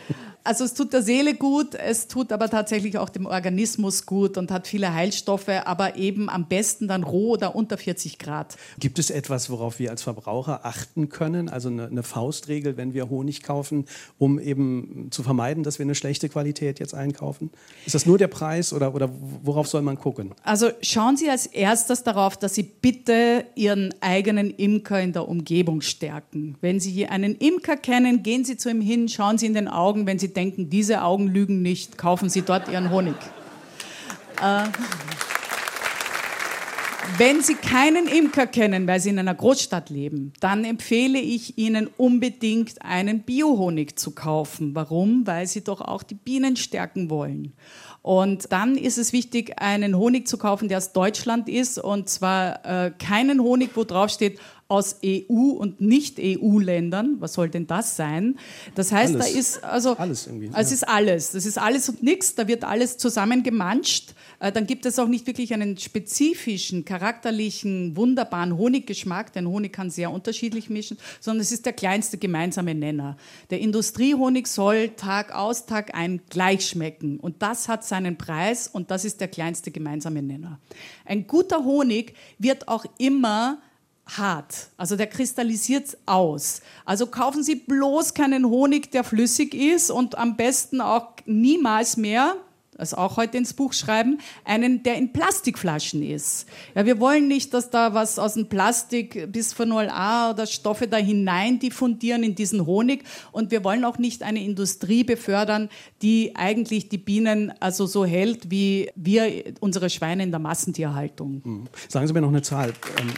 also es tut der Seele gut, es tut aber tatsächlich auch dem Organismus gut und hat viele Heilstoffe, aber eben am besten dann roh oder unter 40 Grad. Gibt es etwas, worauf wir als Verbraucher achten können? Also eine, eine Faustregel, wenn wir Honig kaufen, um eben zu vermeiden, dass wir eine schlechte Qualität jetzt einkaufen? Ist das nur der Preis oder, oder worauf soll man gucken? Also schauen Sie als erstes darauf, dass Sie bitte Ihren eigenen Imker in der Umgebung stärken. Wenn Sie einen Imker kennen, gehen Sie zu ihm hin, schauen Sie in den Augen, wenn Sie denken, diese Augen lügen nicht, kaufen Sie dort Ihren Honig. Äh, Wenn Sie keinen Imker kennen, weil Sie in einer Großstadt leben, dann empfehle ich Ihnen unbedingt einen Biohonig zu kaufen. Warum? Weil Sie doch auch die Bienen stärken wollen. Und dann ist es wichtig, einen Honig zu kaufen, der aus Deutschland ist und zwar äh, keinen Honig, wo drauf steht aus EU und Nicht-EU-Ländern. Was soll denn das sein? Das heißt, alles. da ist also alles irgendwie. Also es ist alles. Das ist alles und nichts. Da wird alles zusammengemanscht. Äh, dann gibt es auch nicht wirklich einen spezifischen, charakterlichen, wunderbaren Honiggeschmack, denn Honig kann sehr unterschiedlich mischen, sondern es ist der kleinste gemeinsame Nenner. Der Industriehonig soll Tag aus, Tag ein gleich schmecken. Und das hat seinen Preis und das ist der kleinste gemeinsame Nenner. Ein guter Honig wird auch immer hart. Also der kristallisiert aus. Also kaufen Sie bloß keinen Honig, der flüssig ist und am besten auch niemals mehr, das auch heute ins Buch schreiben, einen, der in Plastikflaschen ist. Ja, wir wollen nicht, dass da was aus dem Plastik bis Phenol A oder Stoffe da hinein diffundieren in diesen Honig und wir wollen auch nicht eine Industrie befördern, die eigentlich die Bienen also so hält, wie wir unsere Schweine in der Massentierhaltung. Hm. Sagen Sie mir noch eine Zahl. Ähm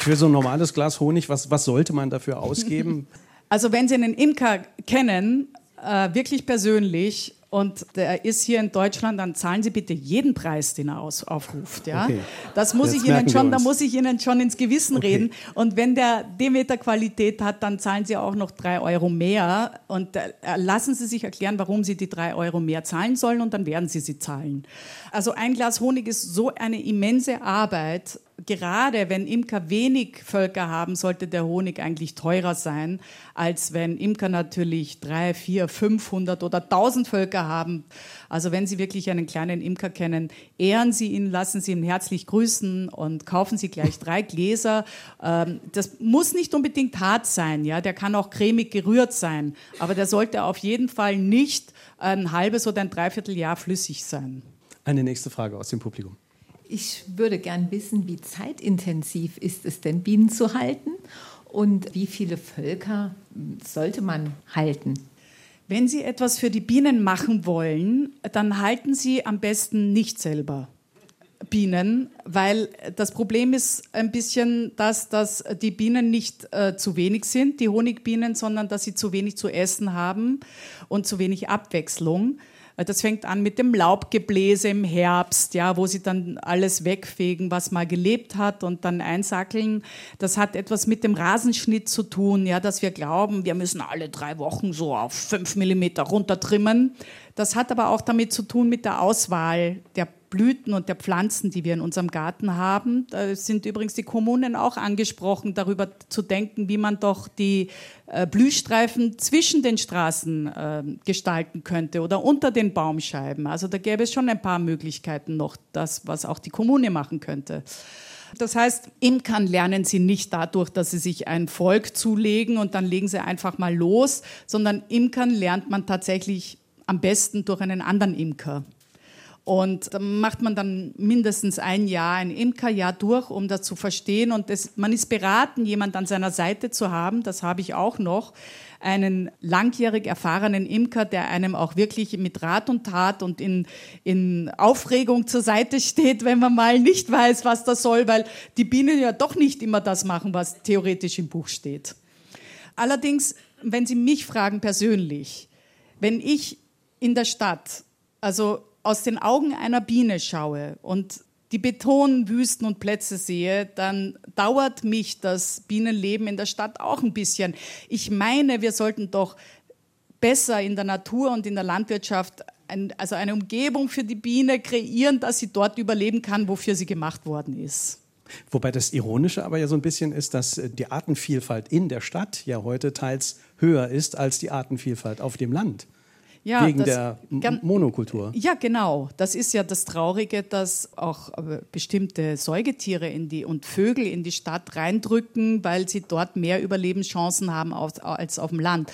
für so ein normales Glas Honig, was, was sollte man dafür ausgeben? Also wenn Sie einen Imker kennen, äh, wirklich persönlich, und der ist hier in Deutschland, dann zahlen Sie bitte jeden Preis, den er aus, aufruft. Ja? Okay. Das muss Jetzt ich Ihnen schon, da muss ich Ihnen schon ins Gewissen okay. reden. Und wenn der Demeter Qualität hat, dann zahlen Sie auch noch drei Euro mehr. Und äh, lassen Sie sich erklären, warum Sie die drei Euro mehr zahlen sollen und dann werden Sie sie zahlen. Also ein Glas Honig ist so eine immense Arbeit gerade wenn Imker wenig Völker haben, sollte der Honig eigentlich teurer sein, als wenn Imker natürlich drei, vier, 500 oder 1000 Völker haben. Also wenn Sie wirklich einen kleinen Imker kennen, ehren Sie ihn, lassen Sie ihn herzlich grüßen und kaufen Sie gleich drei Gläser. Ähm, das muss nicht unbedingt hart sein, ja, der kann auch cremig gerührt sein, aber der sollte auf jeden Fall nicht ein halbes oder ein Dreivierteljahr flüssig sein. Eine nächste Frage aus dem Publikum. Ich würde gern wissen, wie zeitintensiv ist es denn, Bienen zu halten und wie viele Völker sollte man halten? Wenn Sie etwas für die Bienen machen wollen, dann halten Sie am besten nicht selber. Bienen, weil das Problem ist ein bisschen, dass, dass die Bienen nicht äh, zu wenig sind, die Honigbienen, sondern dass sie zu wenig zu essen haben und zu wenig Abwechslung. Das fängt an mit dem Laubgebläse im Herbst, ja, wo sie dann alles wegfegen, was mal gelebt hat und dann einsackeln. Das hat etwas mit dem Rasenschnitt zu tun, ja, dass wir glauben, wir müssen alle drei Wochen so auf fünf Millimeter runtertrimmen. Das hat aber auch damit zu tun mit der Auswahl der Blüten und der Pflanzen, die wir in unserem Garten haben. Da sind übrigens die Kommunen auch angesprochen, darüber zu denken, wie man doch die äh, Blühstreifen zwischen den Straßen äh, gestalten könnte oder unter den Baumscheiben. Also da gäbe es schon ein paar Möglichkeiten noch, das, was auch die Kommune machen könnte. Das heißt, Imkern lernen sie nicht dadurch, dass sie sich ein Volk zulegen und dann legen sie einfach mal los, sondern Imkern lernt man tatsächlich am besten durch einen anderen Imker. Und macht man dann mindestens ein Jahr, ein Imkerjahr durch, um das zu verstehen. Und das, man ist beraten, jemand an seiner Seite zu haben, das habe ich auch noch, einen langjährig erfahrenen Imker, der einem auch wirklich mit Rat und Tat und in, in Aufregung zur Seite steht, wenn man mal nicht weiß, was das soll, weil die Bienen ja doch nicht immer das machen, was theoretisch im Buch steht. Allerdings, wenn Sie mich fragen persönlich, wenn ich in der Stadt, also aus den Augen einer Biene schaue und die Betonwüsten und Plätze sehe, dann dauert mich das Bienenleben in der Stadt auch ein bisschen. Ich meine, wir sollten doch besser in der Natur und in der Landwirtschaft ein, also eine Umgebung für die Biene kreieren, dass sie dort überleben kann, wofür sie gemacht worden ist. Wobei das Ironische aber ja so ein bisschen ist, dass die Artenvielfalt in der Stadt ja heute teils höher ist als die Artenvielfalt auf dem Land. Ja, wegen der Monokultur. Ja, genau. Das ist ja das Traurige, dass auch äh, bestimmte Säugetiere in die, und Vögel in die Stadt reindrücken, weil sie dort mehr Überlebenschancen haben als auf dem Land.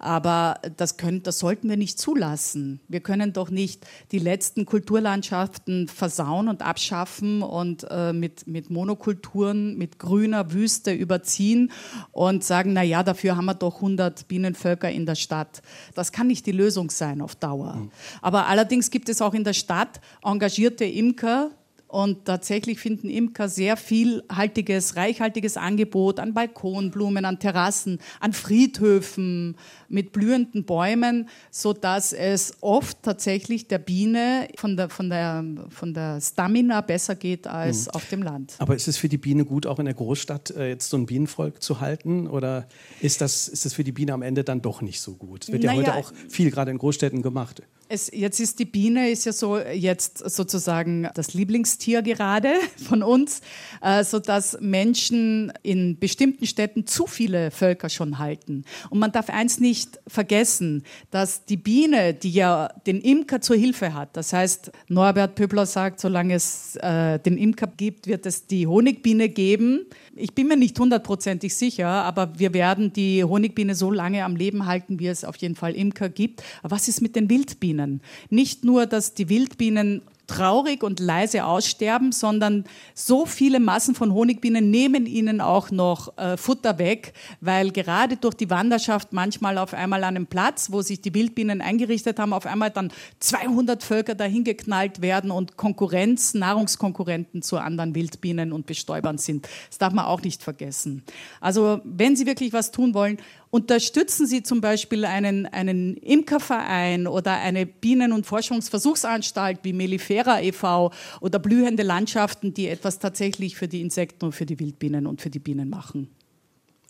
Aber das, können, das sollten wir nicht zulassen. Wir können doch nicht die letzten Kulturlandschaften versauen und abschaffen und äh, mit, mit Monokulturen, mit grüner Wüste überziehen und sagen, na ja, dafür haben wir doch 100 Bienenvölker in der Stadt. Das kann nicht die Lösung sein auf Dauer. Mhm. Aber allerdings gibt es auch in der Stadt engagierte Imker, Und tatsächlich finden Imker sehr vielhaltiges, reichhaltiges Angebot an Balkonblumen, an Terrassen, an Friedhöfen mit blühenden Bäumen, so dass es oft tatsächlich der Biene von der, von der, von der Stamina besser geht als mhm. auf dem Land. Aber ist es für die Biene gut, auch in der Großstadt äh, jetzt so ein Bienenvolk zu halten? Oder ist das, ist das für die Biene am Ende dann doch nicht so gut? Es wird naja, ja heute auch viel gerade in Großstädten gemacht. Es, jetzt ist die Biene ist ja so jetzt sozusagen das Lieblingstier gerade von uns, äh, so dass Menschen in bestimmten Städten zu viele Völker schon halten. Und man darf eins nicht vergessen, dass die Biene, die ja den Imker zur Hilfe hat, das heißt Norbert Pöbler sagt, solange es äh, den Imker gibt, wird es die Honigbiene geben. Ich bin mir nicht hundertprozentig sicher, aber wir werden die Honigbiene so lange am Leben halten, wie es auf jeden Fall Imker gibt. Aber was ist mit den Wildbienen? Nicht nur, dass die Wildbienen traurig und leise aussterben, sondern so viele Massen von Honigbienen nehmen ihnen auch noch äh, Futter weg, weil gerade durch die Wanderschaft manchmal auf einmal an einem Platz, wo sich die Wildbienen eingerichtet haben, auf einmal dann 200 Völker dahin geknallt werden und Konkurrenz, Nahrungskonkurrenten zu anderen Wildbienen und Bestäubern sind. Das darf man auch nicht vergessen. Also wenn Sie wirklich was tun wollen, Unterstützen Sie zum Beispiel einen, einen Imkerverein oder eine Bienen- und Forschungsversuchsanstalt wie Mellifera e.V. oder blühende Landschaften, die etwas tatsächlich für die Insekten und für die Wildbienen und für die Bienen machen.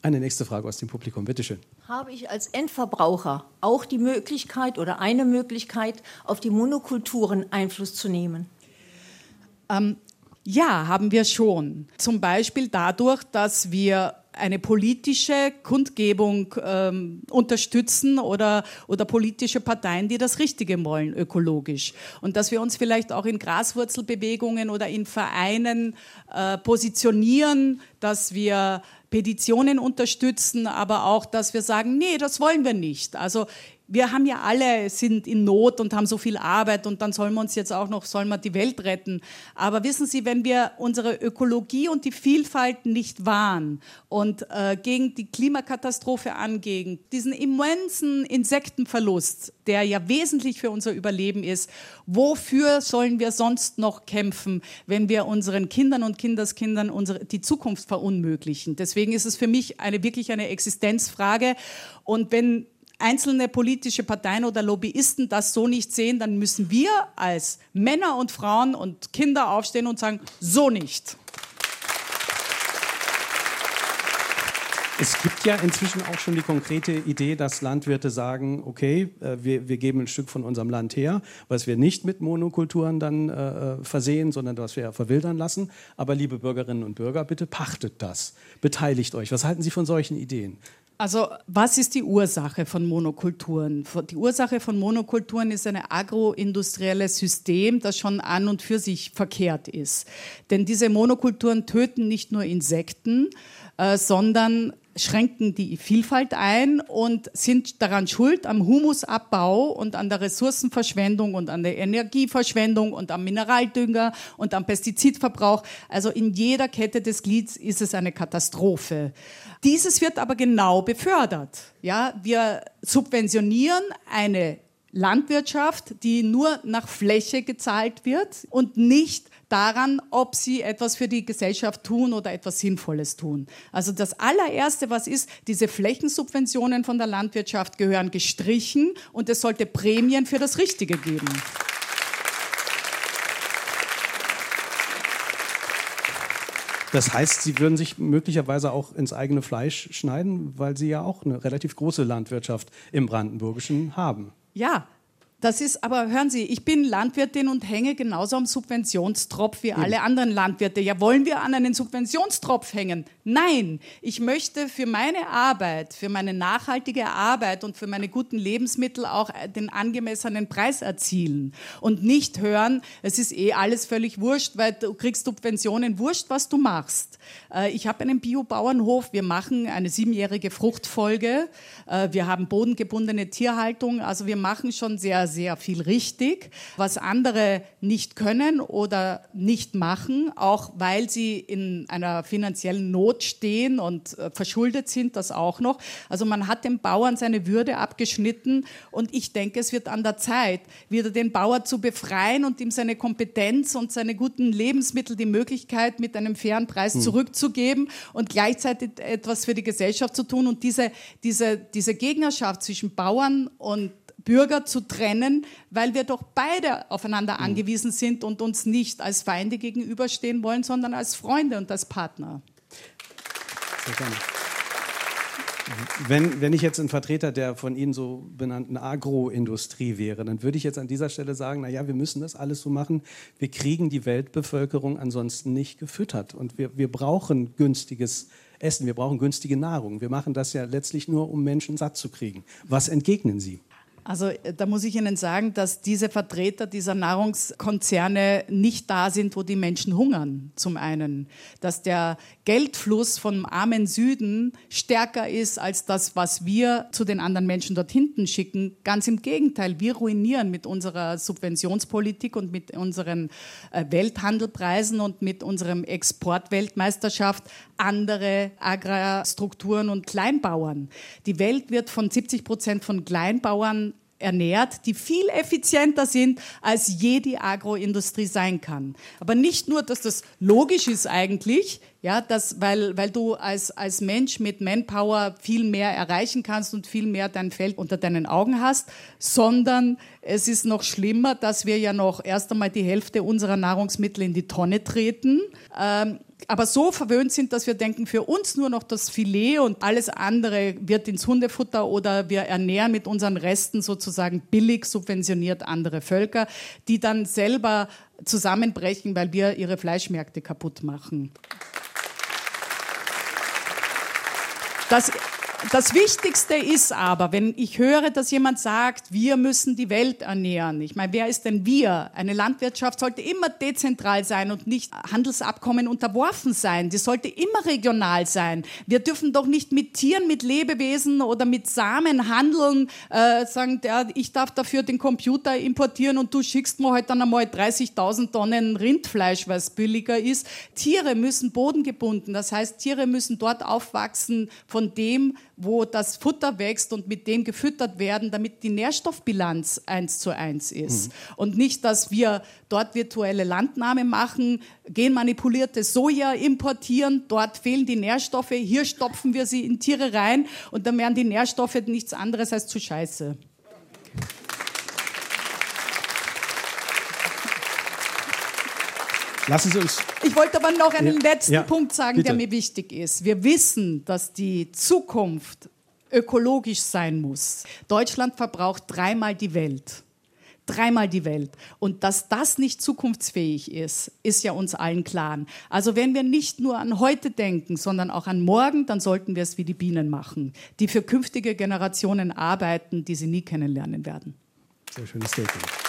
Eine nächste Frage aus dem Publikum, bitte schön. Habe ich als Endverbraucher auch die Möglichkeit oder eine Möglichkeit, auf die Monokulturen Einfluss zu nehmen? Ähm, ja, haben wir schon. Zum Beispiel dadurch, dass wir eine politische Kundgebung ähm, unterstützen oder, oder politische Parteien, die das Richtige wollen, ökologisch. Und dass wir uns vielleicht auch in Graswurzelbewegungen oder in Vereinen äh, positionieren, dass wir Petitionen unterstützen, aber auch, dass wir sagen, nee, das wollen wir nicht. Also wir haben ja alle, sind in Not und haben so viel Arbeit und dann sollen wir uns jetzt auch noch, sollen wir die Welt retten. Aber wissen Sie, wenn wir unsere Ökologie und die Vielfalt nicht wahren und äh, gegen die Klimakatastrophe angehen, diesen immensen Insektenverlust, der ja wesentlich für unser Überleben ist, wofür sollen wir sonst noch kämpfen, wenn wir unseren Kindern und Kindeskindern unsere, die Zukunft verunmöglichen? Deswegen ist es für mich eine, wirklich eine Existenzfrage. Und wenn einzelne politische Parteien oder Lobbyisten das so nicht sehen, dann müssen wir als Männer und Frauen und Kinder aufstehen und sagen, so nicht. Es gibt ja inzwischen auch schon die konkrete Idee, dass Landwirte sagen, okay, äh, wir, wir geben ein Stück von unserem Land her, was wir nicht mit Monokulturen dann äh, äh versehen, sondern was wir verwildern lassen. Aber liebe Bürgerinnen und Bürger, bitte pachtet das, beteiligt euch. Was halten Sie von solchen Ideen? Also was ist die Ursache von Monokulturen? Die Ursache von Monokulturen ist ein agroindustrielles System, das schon an und für sich verkehrt ist. Denn diese Monokulturen töten nicht nur Insekten, äh, sondern schränken die Vielfalt ein und sind daran schuld am Humusabbau und an der Ressourcenverschwendung und an der Energieverschwendung und am Mineraldünger und am Pestizidverbrauch. Also in jeder Kette des Glieds ist es eine Katastrophe. Dieses wird aber genau befördert. Ja, wir subventionieren eine Landwirtschaft, die nur nach Fläche gezahlt wird und nicht daran, ob sie etwas für die Gesellschaft tun oder etwas Sinnvolles tun. Also das allererste, was ist, diese Flächensubventionen von der Landwirtschaft gehören gestrichen und es sollte Prämien für das Richtige geben. Das heißt, Sie würden sich möglicherweise auch ins eigene Fleisch schneiden, weil Sie ja auch eine relativ große Landwirtschaft im Brandenburgischen haben. Ja, das ist, aber hören Sie, ich bin Landwirtin und hänge genauso am Subventionstropf wie alle anderen Landwirte. Ja, wollen wir an einen Subventionstropf hängen? Nein, ich möchte für meine Arbeit, für meine nachhaltige Arbeit und für meine guten Lebensmittel auch äh, den angemessenen Preis erzielen und nicht hören, es ist eh alles völlig wurscht, weil du kriegst Subventionen, wurscht, was du machst. Äh, ich habe einen Biobauernhof, wir machen eine siebenjährige Fruchtfolge, äh, wir haben bodengebundene Tierhaltung, also wir machen schon sehr sehr viel richtig, was andere nicht können oder nicht machen, auch weil sie in einer finanziellen Not stehen und äh, verschuldet sind, das auch noch. Also man hat dem Bauern seine Würde abgeschnitten und ich denke, es wird an der Zeit, wieder den Bauer zu befreien und ihm seine Kompetenz und seine guten Lebensmittel, die Möglichkeit mit einem fairen Preis hm. zurückzugeben und gleichzeitig etwas für die Gesellschaft zu tun und diese, diese, diese Gegnerschaft zwischen Bauern und Bürger zu trennen, weil wir doch beide aufeinander hm. angewiesen sind und uns nicht als Feinde gegenüberstehen wollen, sondern als Freunde und als Partner. Sehr gerne. Wenn, wenn ich jetzt ein Vertreter der von Ihnen so benannten Agroindustrie wäre, dann würde ich jetzt an dieser Stelle sagen, naja, wir müssen das alles so machen. Wir kriegen die Weltbevölkerung ansonsten nicht gefüttert. Und wir, wir brauchen günstiges Essen, wir brauchen günstige Nahrung. Wir machen das ja letztlich nur, um Menschen satt zu kriegen. Was entgegnen Sie? Also äh, da muss ich Ihnen sagen, dass diese Vertreter dieser Nahrungskonzerne nicht da sind, wo die Menschen hungern, zum einen. Dass der Geldfluss vom armen Süden stärker ist als das, was wir zu den anderen Menschen dort hinten schicken. Ganz im Gegenteil, wir ruinieren mit unserer Subventionspolitik und mit unseren äh, Welthandelpreisen und mit unserem Exportweltmeisterschaft andere Agrarstrukturen und Kleinbauern. Die Welt wird von 70 Prozent von Kleinbauern ernährt, die viel effizienter sind, als je die Agroindustrie sein kann. Aber nicht nur, dass das logisch ist eigentlich, ja, dass, weil, weil du als, als Mensch mit Manpower viel mehr erreichen kannst und viel mehr dein Feld unter deinen Augen hast, sondern es ist noch schlimmer, dass wir ja noch erst einmal die Hälfte unserer Nahrungsmittel in die Tonne treten. Ähm, aber so verwöhnt sind, dass wir denken, für uns nur noch das Filet und alles andere wird ins Hundefutter oder wir ernähren mit unseren Resten sozusagen billig subventioniert andere Völker, die dann selber zusammenbrechen, weil wir ihre Fleischmärkte kaputt machen. Das das Wichtigste ist aber, wenn ich höre, dass jemand sagt, wir müssen die Welt ernähren. Ich meine, wer ist denn wir? Eine Landwirtschaft sollte immer dezentral sein und nicht Handelsabkommen unterworfen sein. Die sollte immer regional sein. Wir dürfen doch nicht mit Tieren, mit Lebewesen oder mit Samen handeln, äh, sagen, der, ich darf dafür den Computer importieren und du schickst mir heute dann einmal 30.000 Tonnen Rindfleisch, weil es billiger ist. Tiere müssen bodengebunden. Das heißt, Tiere müssen dort aufwachsen von dem, wo das Futter wächst und mit dem gefüttert werden, damit die Nährstoffbilanz eins zu eins ist. Mhm. Und nicht, dass wir dort virtuelle Landnahme machen, genmanipulierte Soja importieren, dort fehlen die Nährstoffe, hier stopfen wir sie in Tiere rein und dann wären die Nährstoffe nichts anderes als zu scheiße. Lassen Sie uns. Ich wollte aber noch einen ja, letzten ja, Punkt sagen, bitte. der mir wichtig ist. Wir wissen, dass die Zukunft ökologisch sein muss. Deutschland verbraucht dreimal die Welt. Dreimal die Welt. Und dass das nicht zukunftsfähig ist, ist ja uns allen klar. Also wenn wir nicht nur an heute denken, sondern auch an morgen, dann sollten wir es wie die Bienen machen, die für künftige Generationen arbeiten, die sie nie kennenlernen werden. Sehr schönes Statement.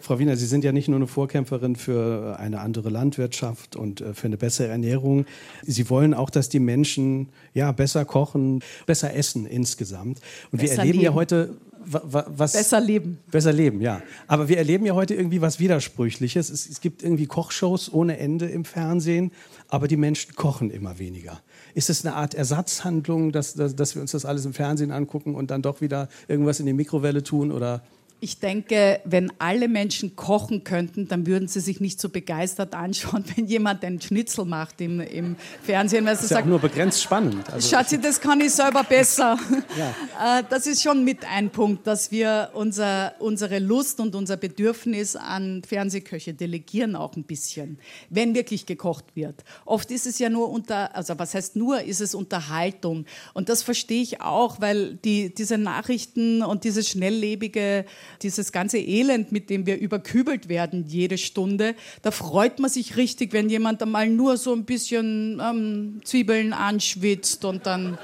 Frau Wiener, Sie sind ja nicht nur eine Vorkämpferin für eine andere Landwirtschaft und äh, für eine bessere Ernährung. Sie wollen auch, dass die Menschen ja, besser kochen, besser essen insgesamt. Und besser wir erleben leben. ja heute was. Besser leben. Besser leben, ja. Aber wir erleben ja heute irgendwie was Widersprüchliches. Es, es gibt irgendwie Kochshows ohne Ende im Fernsehen, aber die Menschen kochen immer weniger. Ist es eine Art Ersatzhandlung, dass, dass, dass wir uns das alles im Fernsehen angucken und dann doch wieder irgendwas in die Mikrowelle tun? Oder ich denke, wenn alle Menschen kochen könnten, dann würden sie sich nicht so begeistert anschauen, wenn jemand einen Schnitzel macht im, im Fernsehen. Weil das ist sagt, nur begrenzt spannend. Also Schatzi, das kann ich selber besser. Ja. Äh, das ist schon mit ein Punkt, dass wir unser, unsere Lust und unser Bedürfnis an Fernsehköche delegieren auch ein bisschen, wenn wirklich gekocht wird. Oft ist es ja nur unter, also was heißt nur, ist es Unterhaltung. Und das verstehe ich auch, weil die, diese Nachrichten und dieses schnelllebige dieses ganze Elend, mit dem wir überkübelt werden jede Stunde, da freut man sich richtig, wenn jemand einmal nur so ein bisschen ähm, Zwiebeln anschwitzt und dann,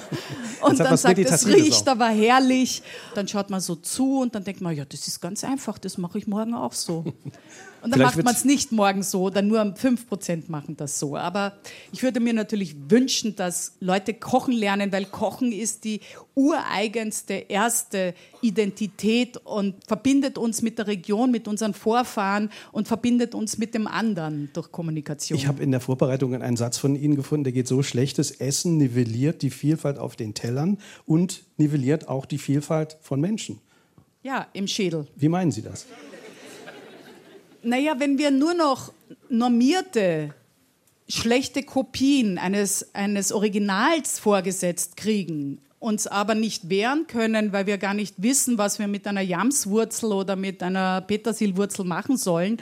und dann sagt, es riecht aber herrlich. Dann schaut man so zu und dann denkt man, ja, das ist ganz einfach, das mache ich morgen auch so. Und dann Vielleicht macht man es nicht morgen so, dann nur 5% machen das so. Aber ich würde mir natürlich wünschen, dass Leute kochen lernen, weil Kochen ist die ureigenste erste Identität und verbindet uns mit der Region, mit unseren Vorfahren und verbindet uns mit dem anderen durch Kommunikation. Ich habe in der Vorbereitung einen Satz von Ihnen gefunden, der geht so: Schlechtes Essen nivelliert die Vielfalt auf den Tellern und nivelliert auch die Vielfalt von Menschen. Ja, im Schädel. Wie meinen Sie das? Naja, wenn wir nur noch normierte, schlechte Kopien eines, eines Originals vorgesetzt kriegen, uns aber nicht wehren können, weil wir gar nicht wissen, was wir mit einer Jamswurzel oder mit einer Petersilwurzel machen sollen,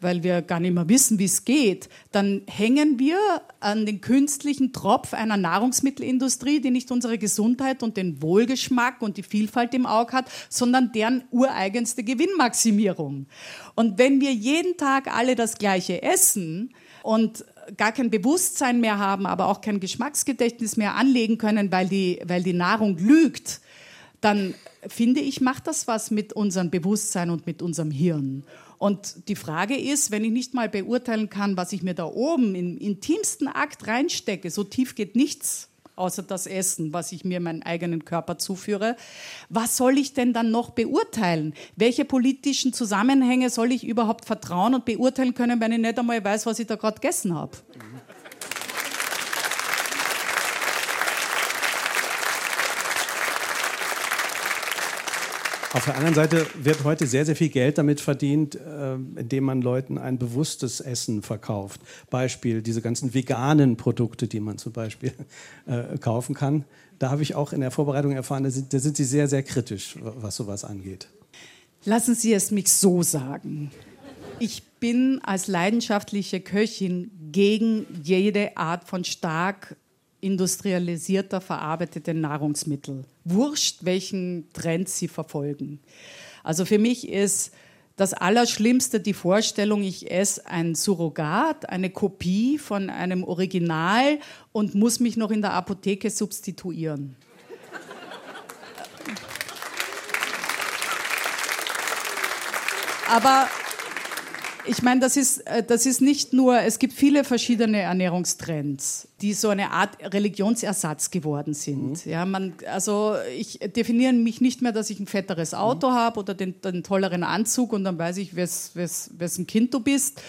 weil wir gar nicht mehr wissen, wie es geht, dann hängen wir an den künstlichen Tropf einer Nahrungsmittelindustrie, die nicht unsere Gesundheit und den Wohlgeschmack und die Vielfalt im Auge hat, sondern deren ureigenste Gewinnmaximierung. Und wenn wir jeden Tag alle das Gleiche essen, und gar kein Bewusstsein mehr haben, aber auch kein Geschmacksgedächtnis mehr anlegen können, weil die, weil die Nahrung lügt, dann finde ich, macht das was mit unserem Bewusstsein und mit unserem Hirn. Und die Frage ist, wenn ich nicht mal beurteilen kann, was ich mir da oben im intimsten Akt reinstecke, so tief geht nichts, außer das Essen, was ich mir meinen eigenen Körper zuführe. Was soll ich denn dann noch beurteilen? Welche politischen Zusammenhänge soll ich überhaupt vertrauen und beurteilen können, wenn ich nicht einmal weiß, was ich da gerade gegessen habe? Auf der anderen Seite wird heute sehr, sehr viel Geld damit verdient, äh, indem man Leuten ein bewusstes Essen verkauft. Beispiel diese ganzen veganen Produkte, die man zum Beispiel äh, kaufen kann. Da habe ich auch in der Vorbereitung erfahren, da sind, da sind Sie sehr, sehr kritisch, was sowas angeht. Lassen Sie es mich so sagen. Ich bin als leidenschaftliche Köchin gegen jede Art von stark industrialisierter, verarbeitete Nahrungsmittel. Wurscht, welchen Trend sie verfolgen. Also für mich ist das Allerschlimmste die Vorstellung, ich esse ein Surrogat, eine Kopie von einem Original und muss mich noch in der Apotheke substituieren. Aber ich meine, das ist, äh, das ist nicht nur, es gibt viele verschiedene Ernährungstrends, die so eine Art Religionsersatz geworden sind. Mhm. Ja, man, also ich definiere mich nicht mehr, dass ich ein fetteres Auto mhm. habe oder den, den, tolleren Anzug und dann weiß ich, wes, wes, wessen Kind du bist,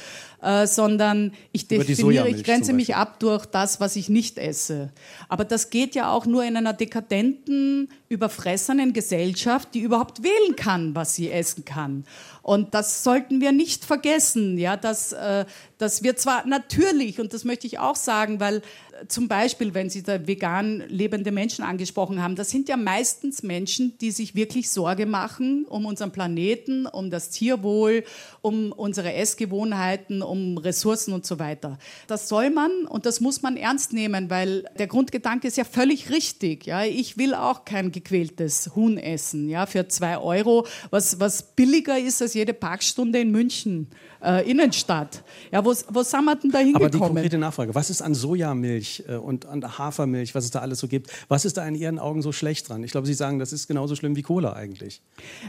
äh, sondern ich definiere, ich grenze mich ab durch das, was ich nicht esse. Aber das geht ja auch nur in einer dekadenten, überfressenen Gesellschaft, die überhaupt wählen kann, was sie essen kann. Und das sollten wir nicht vergessen, ja, dass, äh, dass wir zwar natürlich, und das möchte ich auch sagen, weil zum Beispiel, wenn Sie da vegan lebende Menschen angesprochen haben, das sind ja meistens Menschen, die sich wirklich Sorge machen um unseren Planeten, um das Tierwohl, um unsere Essgewohnheiten, um Ressourcen und so weiter. Das soll man und das muss man ernst nehmen, weil der Grundgedanke ist ja völlig richtig. Ja, ich will auch kein gequältes Huhn essen, ja, für zwei Euro, was, was billiger ist als jede Parkstunde in München äh, Innenstadt. Ja, wo, wo sind wir denn da hingekommen? Aber die konkrete Nachfrage, was ist an Sojamilch äh, und an Hafermilch, was es da alles so gibt, was ist da in Ihren Augen so schlecht dran? Ich glaube, Sie sagen, das ist genauso schlimm wie Cola eigentlich.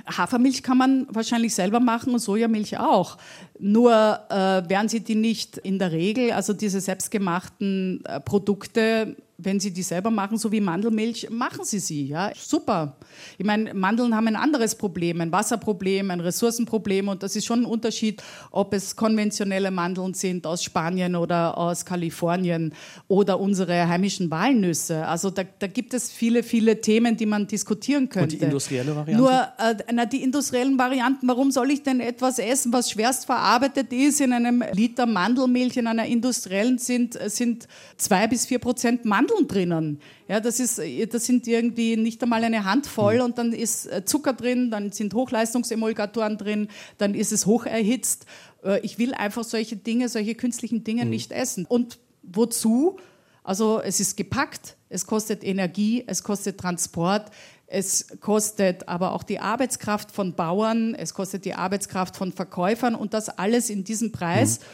Hafermilch kann man wahrscheinlich selber machen und Sojamilch auch. Nur äh, werden Sie die nicht in der Regel, also diese selbstgemachten äh, Produkte, wenn Sie die selber machen, so wie Mandelmilch, machen Sie sie. Ja? Super. Ich meine, Mandeln haben ein anderes Problem, ein Wasserproblem, ein Ressourcenproblem und das ist schon ein Unterschied, ob es konventionelle Mandeln sind aus Spanien oder aus Kalifornien oder unsere heimischen Walnüsse. Also da, da gibt es viele, viele Themen, die man diskutieren könnte. Und die industrielle Variante? Nur äh, na, die industriellen Varianten, warum soll ich denn etwas essen, was schwerst verarbeitet ist? In einem Liter Mandelmilch, in einer industriellen sind, sind zwei bis vier Prozent Mandeln Mandeln drinnen. Ja, das, ist, das sind irgendwie nicht einmal eine Handvoll und dann ist äh, Zucker drin, dann sind Hochleistungsemulgatoren drin, dann ist es hoch erhitzt. Äh, ich will einfach solche Dinge, solche künstlichen Dinge mhm. nicht essen. Und wozu? Also es ist gepackt, es kostet Energie, es kostet Transport, es kostet aber auch die Arbeitskraft von Bauern, es kostet die Arbeitskraft von Verkäufern und das alles in diesem Preis. Mhm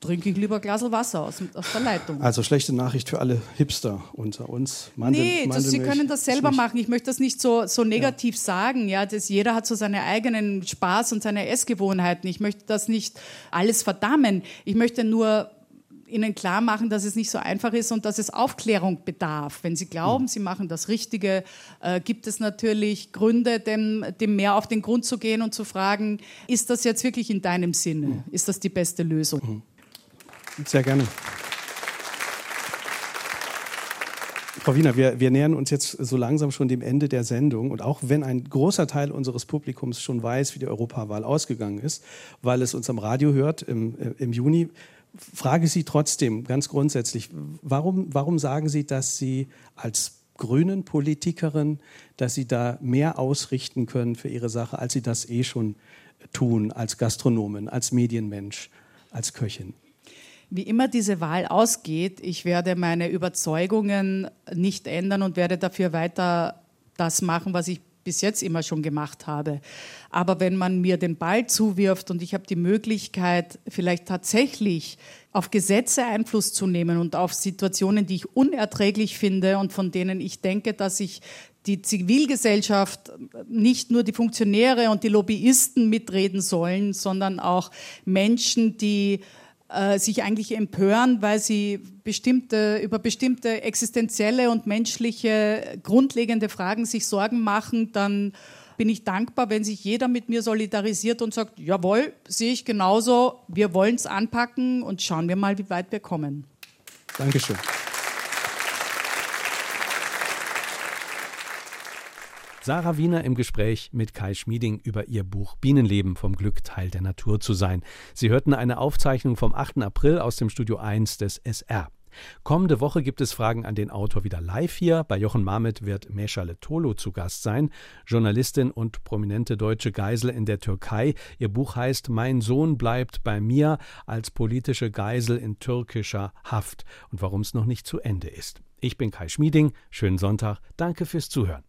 trinke ich lieber ein Glas Wasser aus, aus, der Leitung. Also schlechte Nachricht für alle Hipster unter uns. Mandel, nee, das, Sie können das selber machen. Ich möchte das nicht so, so negativ ja. sagen. Ja, das, jeder hat so seine eigenen Spaß und seine Essgewohnheiten. Ich möchte das nicht alles verdammen. Ich möchte nur Ihnen klar machen, dass es nicht so einfach ist und dass es Aufklärung bedarf. Wenn Sie glauben, mhm. Sie machen das Richtige, äh, gibt es natürlich Gründe, dem, dem mehr auf den Grund zu gehen und zu fragen, ist das jetzt wirklich in deinem Sinne? Mhm. Ist das die beste Lösung? Mhm. Sehr gerne. Frau Wiener, wir, wir, nähern uns jetzt so langsam schon dem Ende der Sendung. Und auch wenn ein großer Teil unseres Publikums schon weiß, wie die Europawahl ausgegangen ist, weil es uns am Radio hört im, äh, im Juni, frage ich Sie trotzdem ganz grundsätzlich, warum, warum sagen Sie, dass Sie als grünen Politikerin, dass Sie da mehr ausrichten können für Ihre Sache, als Sie das eh schon tun als Gastronomin, als Medienmensch, als Köchin? Wie immer diese Wahl ausgeht, ich werde meine Überzeugungen nicht ändern und werde dafür weiter das machen, was ich bis jetzt immer schon gemacht habe. Aber wenn man mir den Ball zuwirft und ich habe die Möglichkeit, vielleicht tatsächlich auf Gesetze Einfluss zu nehmen und auf Situationen, die ich unerträglich finde und von denen ich denke, dass ich die Zivilgesellschaft, nicht nur die Funktionäre und die Lobbyisten mitreden sollen, sondern auch Menschen, die äh, sich eigentlich empören, weil sie bestimmte, über bestimmte existenzielle und menschliche grundlegende Fragen sich Sorgen machen, dann bin ich dankbar, wenn sich jeder mit mir solidarisiert und sagt, jawohl, sehe ich genauso, wir wollen es anpacken und schauen wir mal, wie weit wir kommen. Dankeschön. Sarah Wiener im Gespräch mit Kai Schmieding über ihr Buch Bienenleben vom Glück Teil der Natur zu sein. Sie hörten eine Aufzeichnung vom 8. April aus dem Studio 1 des SR. Kommende Woche gibt es Fragen an den Autor wieder live hier. Bei Jochen Marmet wird Meschale Tolo zu Gast sein, Journalistin und prominente deutsche Geisel in der Türkei. Ihr Buch heißt Mein Sohn bleibt bei mir als politische Geisel in türkischer Haft und warum es noch nicht zu Ende ist. Ich bin Kai Schmieding. Schönen Sonntag. Danke fürs Zuhören.